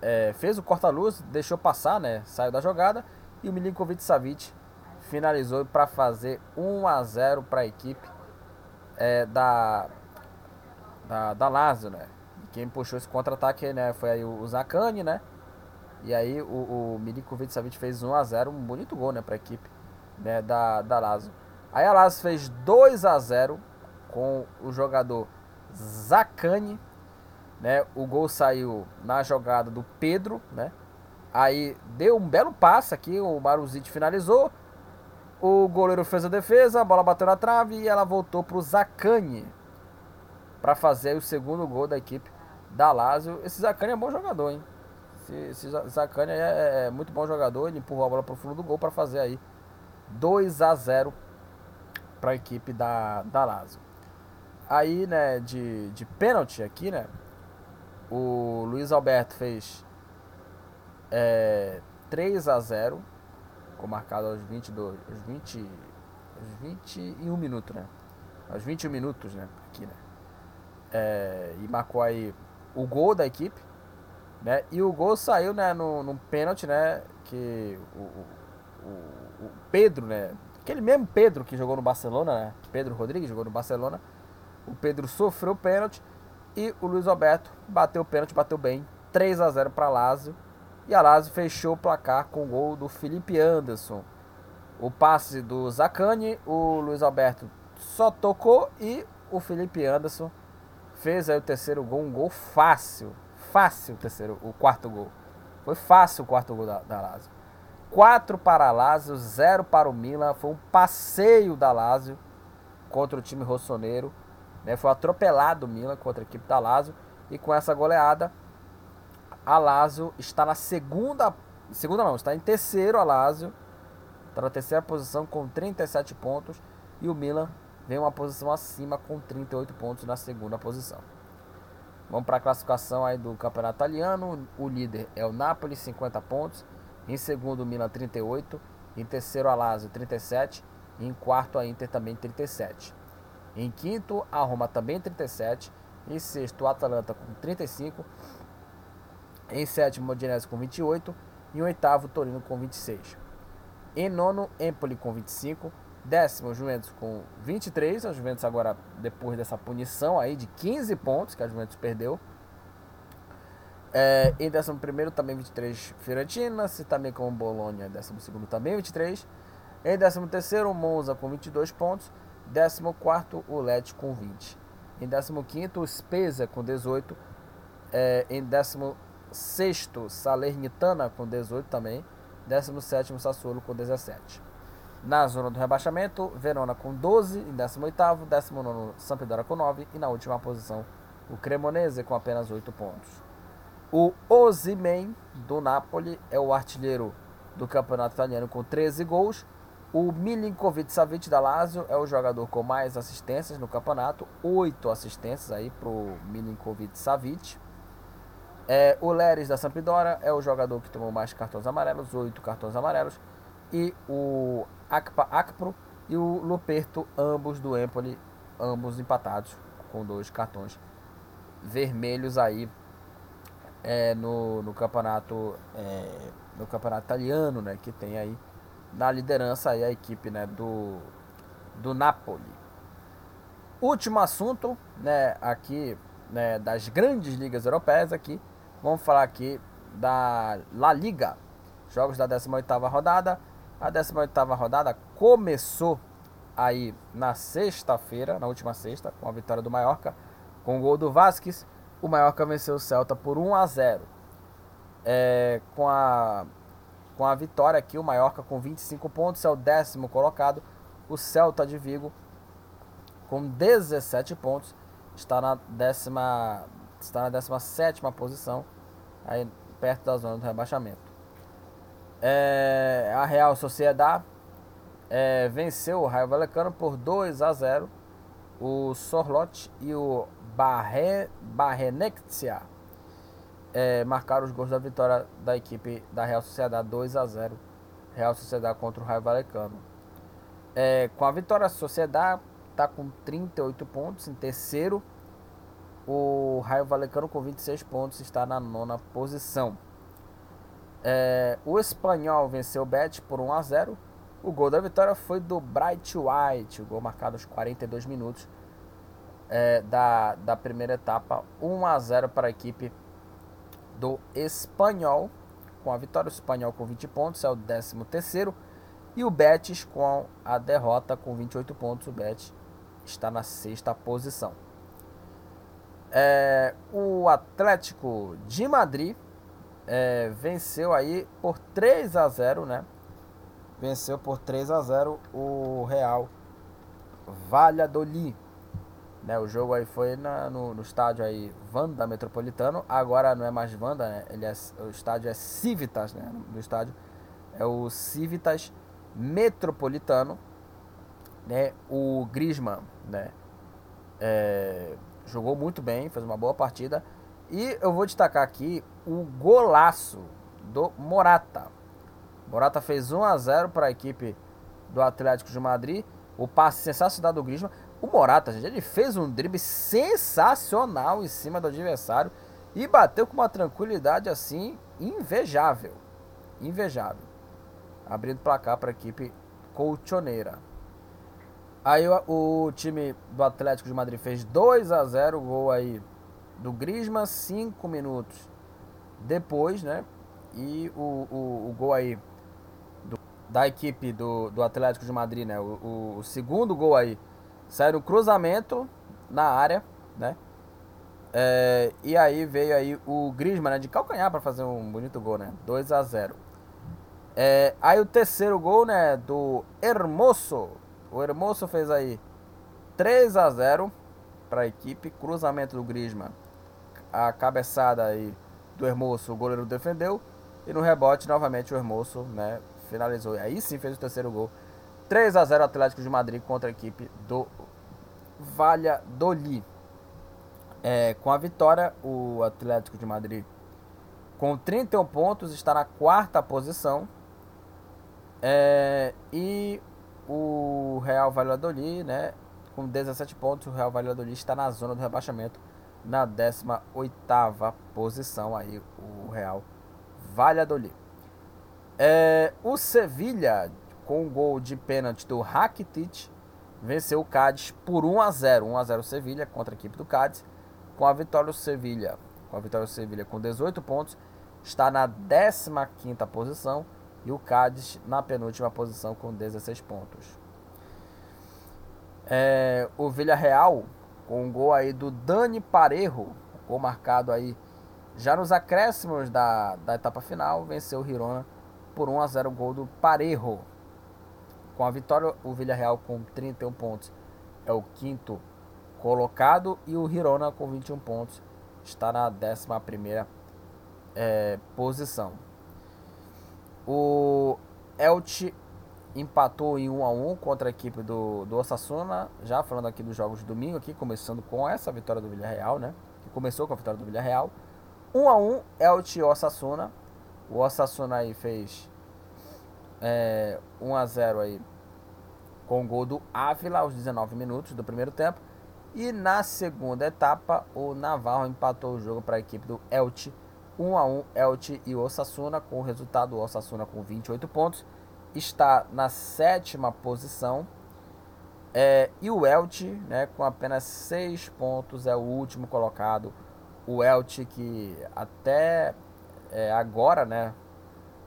é, fez o corta-luz, deixou passar, né? Saiu da jogada. E o Milinkovic Savic finalizou para fazer 1 a 0 para a equipe é, da, da, da Lazio, né? Quem puxou esse contra-ataque né, foi aí o Zakani, né? E aí o, o Milinkovic Savic fez 1 a 0 um bonito gol, né, para a equipe né, da, da Lazio. Aí a Lazio fez 2 a 0 com o jogador Zakani, né? O gol saiu na jogada do Pedro, né? Aí deu um belo passe aqui, o Maruzic finalizou. O goleiro fez a defesa, a bola bateu na trave e ela voltou para o Zacani para fazer o segundo gol da equipe da Lazio. Esse Zacani é bom jogador, hein? Esse, esse Zacani é, é, é, muito bom jogador, ele empurrou a bola pro fundo do gol para fazer aí 2 a 0 para a equipe da, da Lazio. Aí, né, de, de pênalti aqui, né, o Luiz Alberto fez é, 3 a 0 ficou marcado aos 22, aos 20, aos 21 minutos, né, aos 21 minutos, né, aqui, né, é, e marcou aí o gol da equipe, né? E o gol saiu, né, num, pênalti, né, que o, o, o, Pedro, né, aquele mesmo Pedro que jogou no Barcelona, né, Pedro Rodrigues jogou no Barcelona, o Pedro sofreu o pênalti e o Luiz Alberto bateu o pênalti, bateu bem, 3 a 0 para Lazio. E a Lazio fechou o placar com o gol do Felipe Anderson. O passe do Zacani, o Luiz Alberto só tocou e o Felipe Anderson fez aí o terceiro gol, um gol fácil. Fácil o terceiro, o quarto gol. Foi fácil o quarto gol da, da Lazio. 4 para a Lazio, 0 para o Milan. Foi um passeio da Lazio contra o time rossoneiro. Né? Foi atropelado o Milan contra a equipe da Lazio. E com essa goleada, a Lazio está na segunda. Segunda não, está em terceiro a Lazio. Está na terceira posição com 37 pontos. E o Milan vem uma posição acima com 38 pontos na segunda posição. Vamos para a classificação aí do campeonato italiano. O líder é o Napoli, 50 pontos. Em segundo, o Milan, 38. Em terceiro, a Lazio, 37. E em quarto, a Inter, também 37. Em quinto, a Roma, também 37. Em sexto, o Atalanta, com 35. Em sétimo, o Udinese, com 28. E em oitavo, Torino, com 26. Em nono, Empoli, com 25. Décimo, Juventus com 23. A Juventus agora, depois dessa punição aí de 15 pontos que a Juventus perdeu. É, em décimo primeiro também 23 Fiorentina, se também com Bolonha, décimo segundo também 23. Em décimo terceiro Monza com 22 pontos. Décimo quarto o Lecce com 20. Em décimo quinto o Spezia com 18. É, em décimo sexto Salernitana com 18 também. Décimo sétimo Sassuolo com 17. Na zona do rebaixamento, Verona com 12 em 18º, 19 Sampdoria com 9 e na última posição o Cremonese com apenas 8 pontos. O Ozymen do Napoli é o artilheiro do campeonato italiano com 13 gols. O Milinkovic Savic da Lazio é o jogador com mais assistências no campeonato, 8 assistências aí para o Milinkovic Savic. É, o Leres da Sampdoria é o jogador que tomou mais cartões amarelos, 8 cartões amarelos. E o Akpa Akpro e o Luperto, ambos do Empoli, ambos empatados com dois cartões vermelhos aí é, no, no campeonato é, no campeonato italiano, né, que tem aí na liderança aí a equipe, né, do do Napoli. Último assunto, né, aqui, né, das grandes ligas europeias aqui, vamos falar aqui da La Liga, jogos da 18ª rodada. A 18ª rodada começou aí na sexta-feira, na última sexta, com a vitória do Mallorca, com o gol do Vasquez. O Mallorca venceu o Celta por 1 a 0. É, com, a, com a vitória aqui, o Mallorca com 25 pontos é o décimo colocado. O Celta de Vigo com 17 pontos está na décima está na 17 posição, aí perto da zona do rebaixamento. É, a Real Sociedade é, venceu o Raio Valecano por 2 a 0. O Sorlote e o Barre, Barrenexia é, marcaram os gols da vitória da equipe da Real Sociedade 2 a 0. Real Sociedade contra o Raio Valecano. É, com a vitória, a Sociedade está com 38 pontos em terceiro. O Raio Valecano com 26 pontos está na nona posição. É, o espanhol venceu o Bet por 1 a 0. O gol da vitória foi do Bright White, o gol marcado aos 42 minutos é, da, da primeira etapa. 1 a 0 para a equipe do espanhol. Com a vitória, o espanhol com 20 pontos é o 13 terceiro. E o Betis com a derrota com 28 pontos. O Betis está na sexta posição. É, o Atlético de Madrid é, venceu aí por 3 a 0, né? Venceu por 3 a 0 o Real Valladolid. Né, o jogo aí foi na, no, no, estádio aí Vanda Metropolitano. Agora não é mais Vanda, né? Ele é, o estádio é Civitas, né? Do estádio é o Civitas Metropolitano. Né? O Griezmann, né? É, jogou muito bem, fez uma boa partida. E eu vou destacar aqui o golaço do Morata. Morata fez 1 a 0 para a equipe do Atlético de Madrid. O passe sensacional do Griezmann. O Morata, gente, ele fez um drible sensacional em cima do adversário e bateu com uma tranquilidade assim invejável. Invejável. Abrindo placar para a equipe colchoneira. Aí o, o, time do Atlético de Madrid fez 2 a 0 gol aí do Griezmann, 5 minutos depois, né? E o, o, o gol aí do, da equipe do, do Atlético de Madrid, né? O, o segundo gol aí Saiu no cruzamento na área, né? É, e aí veio aí o Griezmann né, de calcanhar para fazer um bonito gol, né? 2 a 0. É, aí o terceiro gol, né, do Hermoso. O Hermoso fez aí 3 a 0 para a equipe, cruzamento do Griezmann. A cabeçada aí do Hermoso, o goleiro defendeu e no rebote novamente o Hermoso, né, finalizou. E aí sim fez o terceiro gol 3 a 0 Atlético de Madrid contra a equipe do Valladolid. É, com a vitória, o Atlético de Madrid, com 31 pontos, está na quarta posição. É, e o Real Valladolid, né, com 17 pontos, o Real Valladolid está na zona do rebaixamento, na 18ª posição aí, o Real Valladolid. É, o Sevilha com o gol de pênalti do Rakitic, venceu o Cádiz por 1 a 0. 1 a 0 Sevilha contra a equipe do Cádiz. Com a vitória o Sevilha, com a vitória o Sevilha com 18 pontos, está na 15ª posição e o Cádiz na penúltima posição com 16 pontos. É, o Villarreal com um gol aí do Dani Parejo, gol marcado aí já nos acréscimos da, da etapa final, venceu o Girona por 1 a 0 gol do Parejo. Com a vitória, o Villarreal com 31 pontos é o quinto colocado e o Girona com 21 pontos está na 11 é, posição. O Elche empatou em 1 a 1 contra a equipe do, do Osasuna, já falando aqui dos jogos de domingo, aqui, começando com essa vitória do Villarreal, né? Que começou com a vitória do Villarreal. 1 a 1 Elche Osasuna. O Osasuna aí fez é, 1 a 0 aí com o gol do Ávila aos 19 minutos do primeiro tempo. E na segunda etapa, o Navarro empatou o jogo para a equipe do Elche. 1 a 1 Elche e Osasuna, com o resultado Osasuna com 28 pontos, está na sétima posição. É, e o Elche, né, com apenas 6 pontos, é o último colocado. O Elche que até é, agora, né,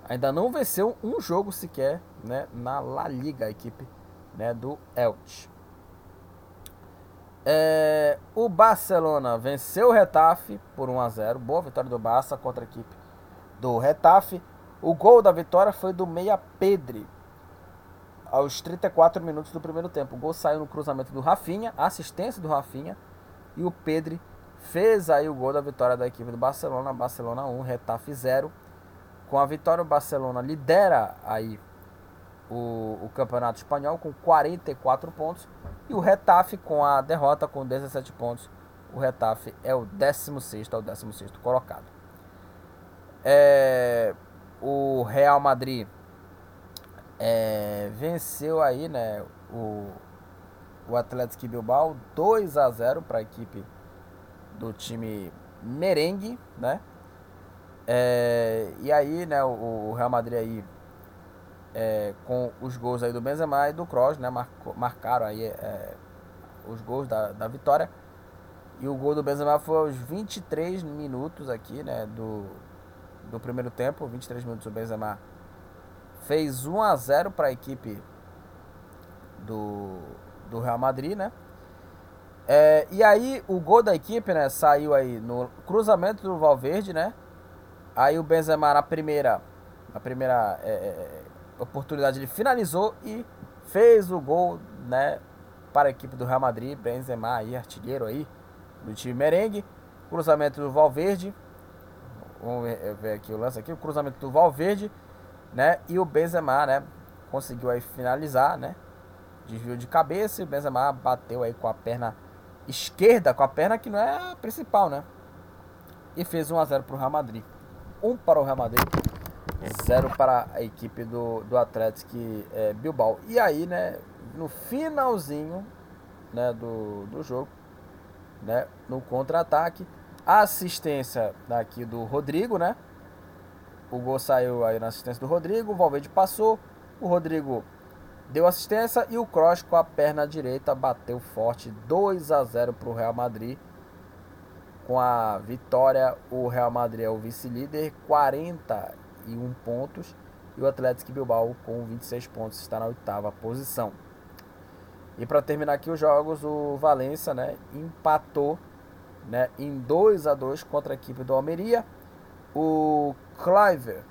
ainda não venceu um jogo sequer né, na La Liga, a equipe né, do Elche. É, o Barcelona venceu o Retafe por 1 a 0 Boa vitória do Barça contra a equipe do Retafe. O gol da vitória foi do Meia Pedre aos 34 minutos do primeiro tempo. O gol saiu no cruzamento do Rafinha, assistência do Rafinha. E o Pedre fez aí o gol da vitória da equipe do Barcelona. Barcelona 1, Retafe 0. Com a vitória, o Barcelona lidera aí o, o Campeonato Espanhol com 44 pontos. E o Retafe com a derrota com 17 pontos. O Retafe é o 16 é o 16 colocado. É, o Real Madrid é, venceu aí, né, o, o Atlético Bilbao 2 a 0 para a equipe do time merengue, né? É, e aí, né, o, o, Real Madrid aí é, com os gols aí do Benzema e do Kroos, né, marcaram aí é, os gols da, da vitória. E o gol do Benzema foi aos 23 minutos aqui, né, do, do primeiro tempo, 23 minutos o Benzema fez 1 a 0 para a equipe do, do Real Madrid, né? É, e aí o gol da equipe, né, saiu aí no cruzamento do Valverde, né? Aí o Benzema na primeira, na primeira é, é, é oportunidade ele finalizou e fez o gol, né, para a equipe do Real Madrid, Benzema aí, artilheiro aí do time merengue. Cruzamento do Valverde. Vamos ver aqui o lance aqui, o cruzamento do Valverde, né? E o Benzema, né, conseguiu aí finalizar, né? Desvio de cabeça e o Benzema bateu aí com a perna esquerda, com a perna que não é a principal, né? E fez 1 a 0 para o Real Madrid. 1 para o Real Madrid, 0 para a equipe do, do Atlético é, Bilbao. E aí, né, no finalzinho né, do, do jogo, né, no contra-ataque, assistência daqui do Rodrigo, né? O gol saiu aí na assistência do Rodrigo, o Valverde passou, o Rodrigo deu assistência e o Cross com a perna direita bateu forte 2 a 0 para o Real Madrid. Com a vitória, o Real Madrid é o vice-líder, 41 pontos. E o Atlético Bilbao, com 26 pontos, está na oitava posição. E para terminar aqui os jogos, o Valência né, empatou né, em 2 a 2 contra a equipe do Almeria. O Cliver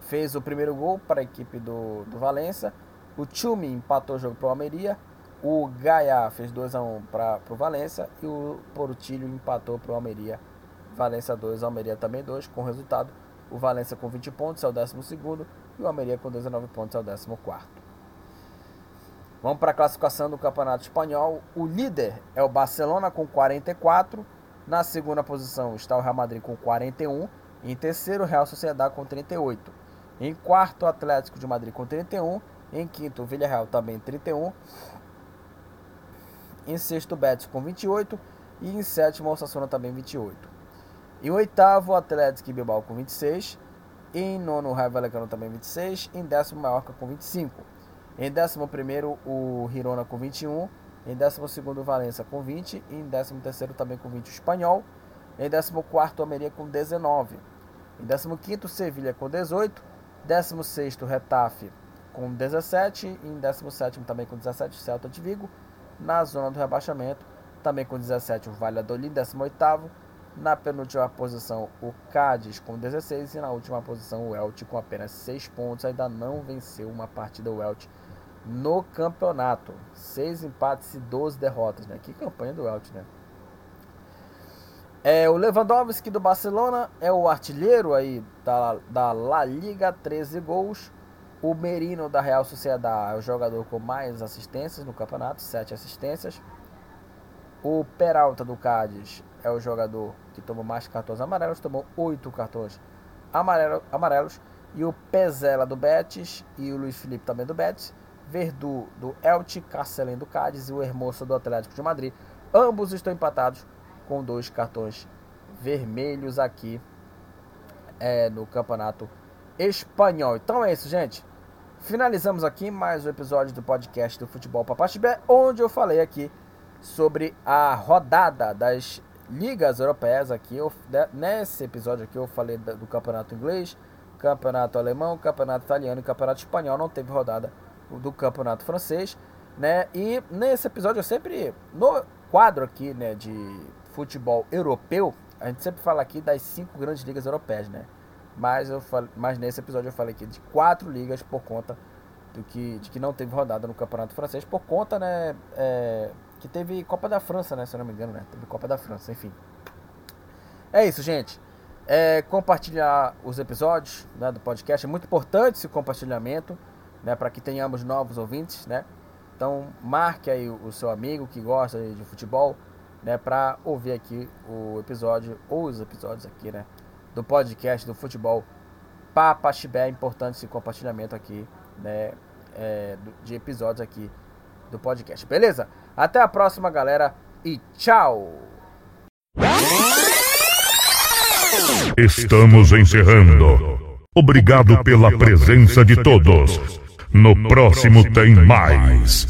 fez o primeiro gol para a equipe do, do Valência. O Chumi empatou o jogo para o Almeria. O Gaia fez 2 a 1 para o Valência. E o Portilho empatou para o Almeria. Valência 2, Almeria também 2. Com resultado, o Valência com 20 pontos é o 12 e o Almeria com 19 pontos é o 14. Vamos para a classificação do Campeonato Espanhol. O líder é o Barcelona com 44. Na segunda posição está o Real Madrid com 41. Em terceiro, o Real Sociedade com 38. Em quarto, o Atlético de Madrid com 31. Em quinto, o Villarreal também 31. Em sexto, Betis com 28. E em sétimo, Osasuna também 28. Em oitavo, o Atlético Bilbao com 26. Em nono, o Raio Vallecano também 26. Em décimo, o Mallorca com 25. Em décimo primeiro, o Girona com 21. Em décimo segundo, o Valência com 20. E em décimo terceiro, também com 20, o Espanhol. Em décimo quarto, o Almeria com 19. Em décimo quinto, Sevilha com 18. Décimo sexto, Retafe com 17 e em 17 também com 17 Celta de Vigo. Na zona do rebaixamento, também com 17 o Valladolid, 18 Na penúltima posição o Cádiz com 16 e na última posição o Elche com apenas 6 pontos. Ainda não venceu uma partida o Elche no campeonato. 6 empates e 12 derrotas, né? Que campanha do Elche, né? É, o Lewandowski do Barcelona é o artilheiro aí da, da La Liga, 13 gols. O Merino da Real Sociedade é o jogador com mais assistências no campeonato, 7 assistências. O Peralta do Cádiz é o jogador que tomou mais cartões amarelos, tomou 8 cartões amarelo, amarelos. E o Pezela do Betis e o Luiz Felipe também do Betis. Verdu do Elche, Carcelém do Cádiz e o Hermoso do Atlético de Madrid. Ambos estão empatados com dois cartões vermelhos aqui é, no campeonato espanhol. Então é isso, gente. Finalizamos aqui mais um episódio do podcast do Futebol Papaxibé, onde eu falei aqui sobre a rodada das ligas europeias aqui. Eu, nesse episódio aqui eu falei do campeonato inglês, campeonato alemão, campeonato italiano e campeonato espanhol. Não teve rodada do campeonato francês, né? E nesse episódio eu sempre no quadro aqui, né, de futebol europeu, a gente sempre fala aqui das cinco grandes ligas europeias, né? Mas, eu falo, mas nesse episódio eu falei aqui de quatro ligas por conta do que, de que não teve rodada no Campeonato Francês, por conta, né, é, que teve Copa da França, né, se eu não me engano, né, teve Copa da França, enfim. É isso, gente. É, compartilhar os episódios né, do podcast, é muito importante esse compartilhamento, né, para que tenhamos novos ouvintes, né. Então, marque aí o, seu amigo que gosta de futebol, né, para ouvir aqui o episódio, ou os episódios aqui, né, do podcast do futebol Papa Chibé. É importante esse compartilhamento aqui, né? É, de episódios aqui do podcast. Beleza? Até a próxima, galera. E tchau! Estamos encerrando. Obrigado pela presença de todos. No próximo tem mais.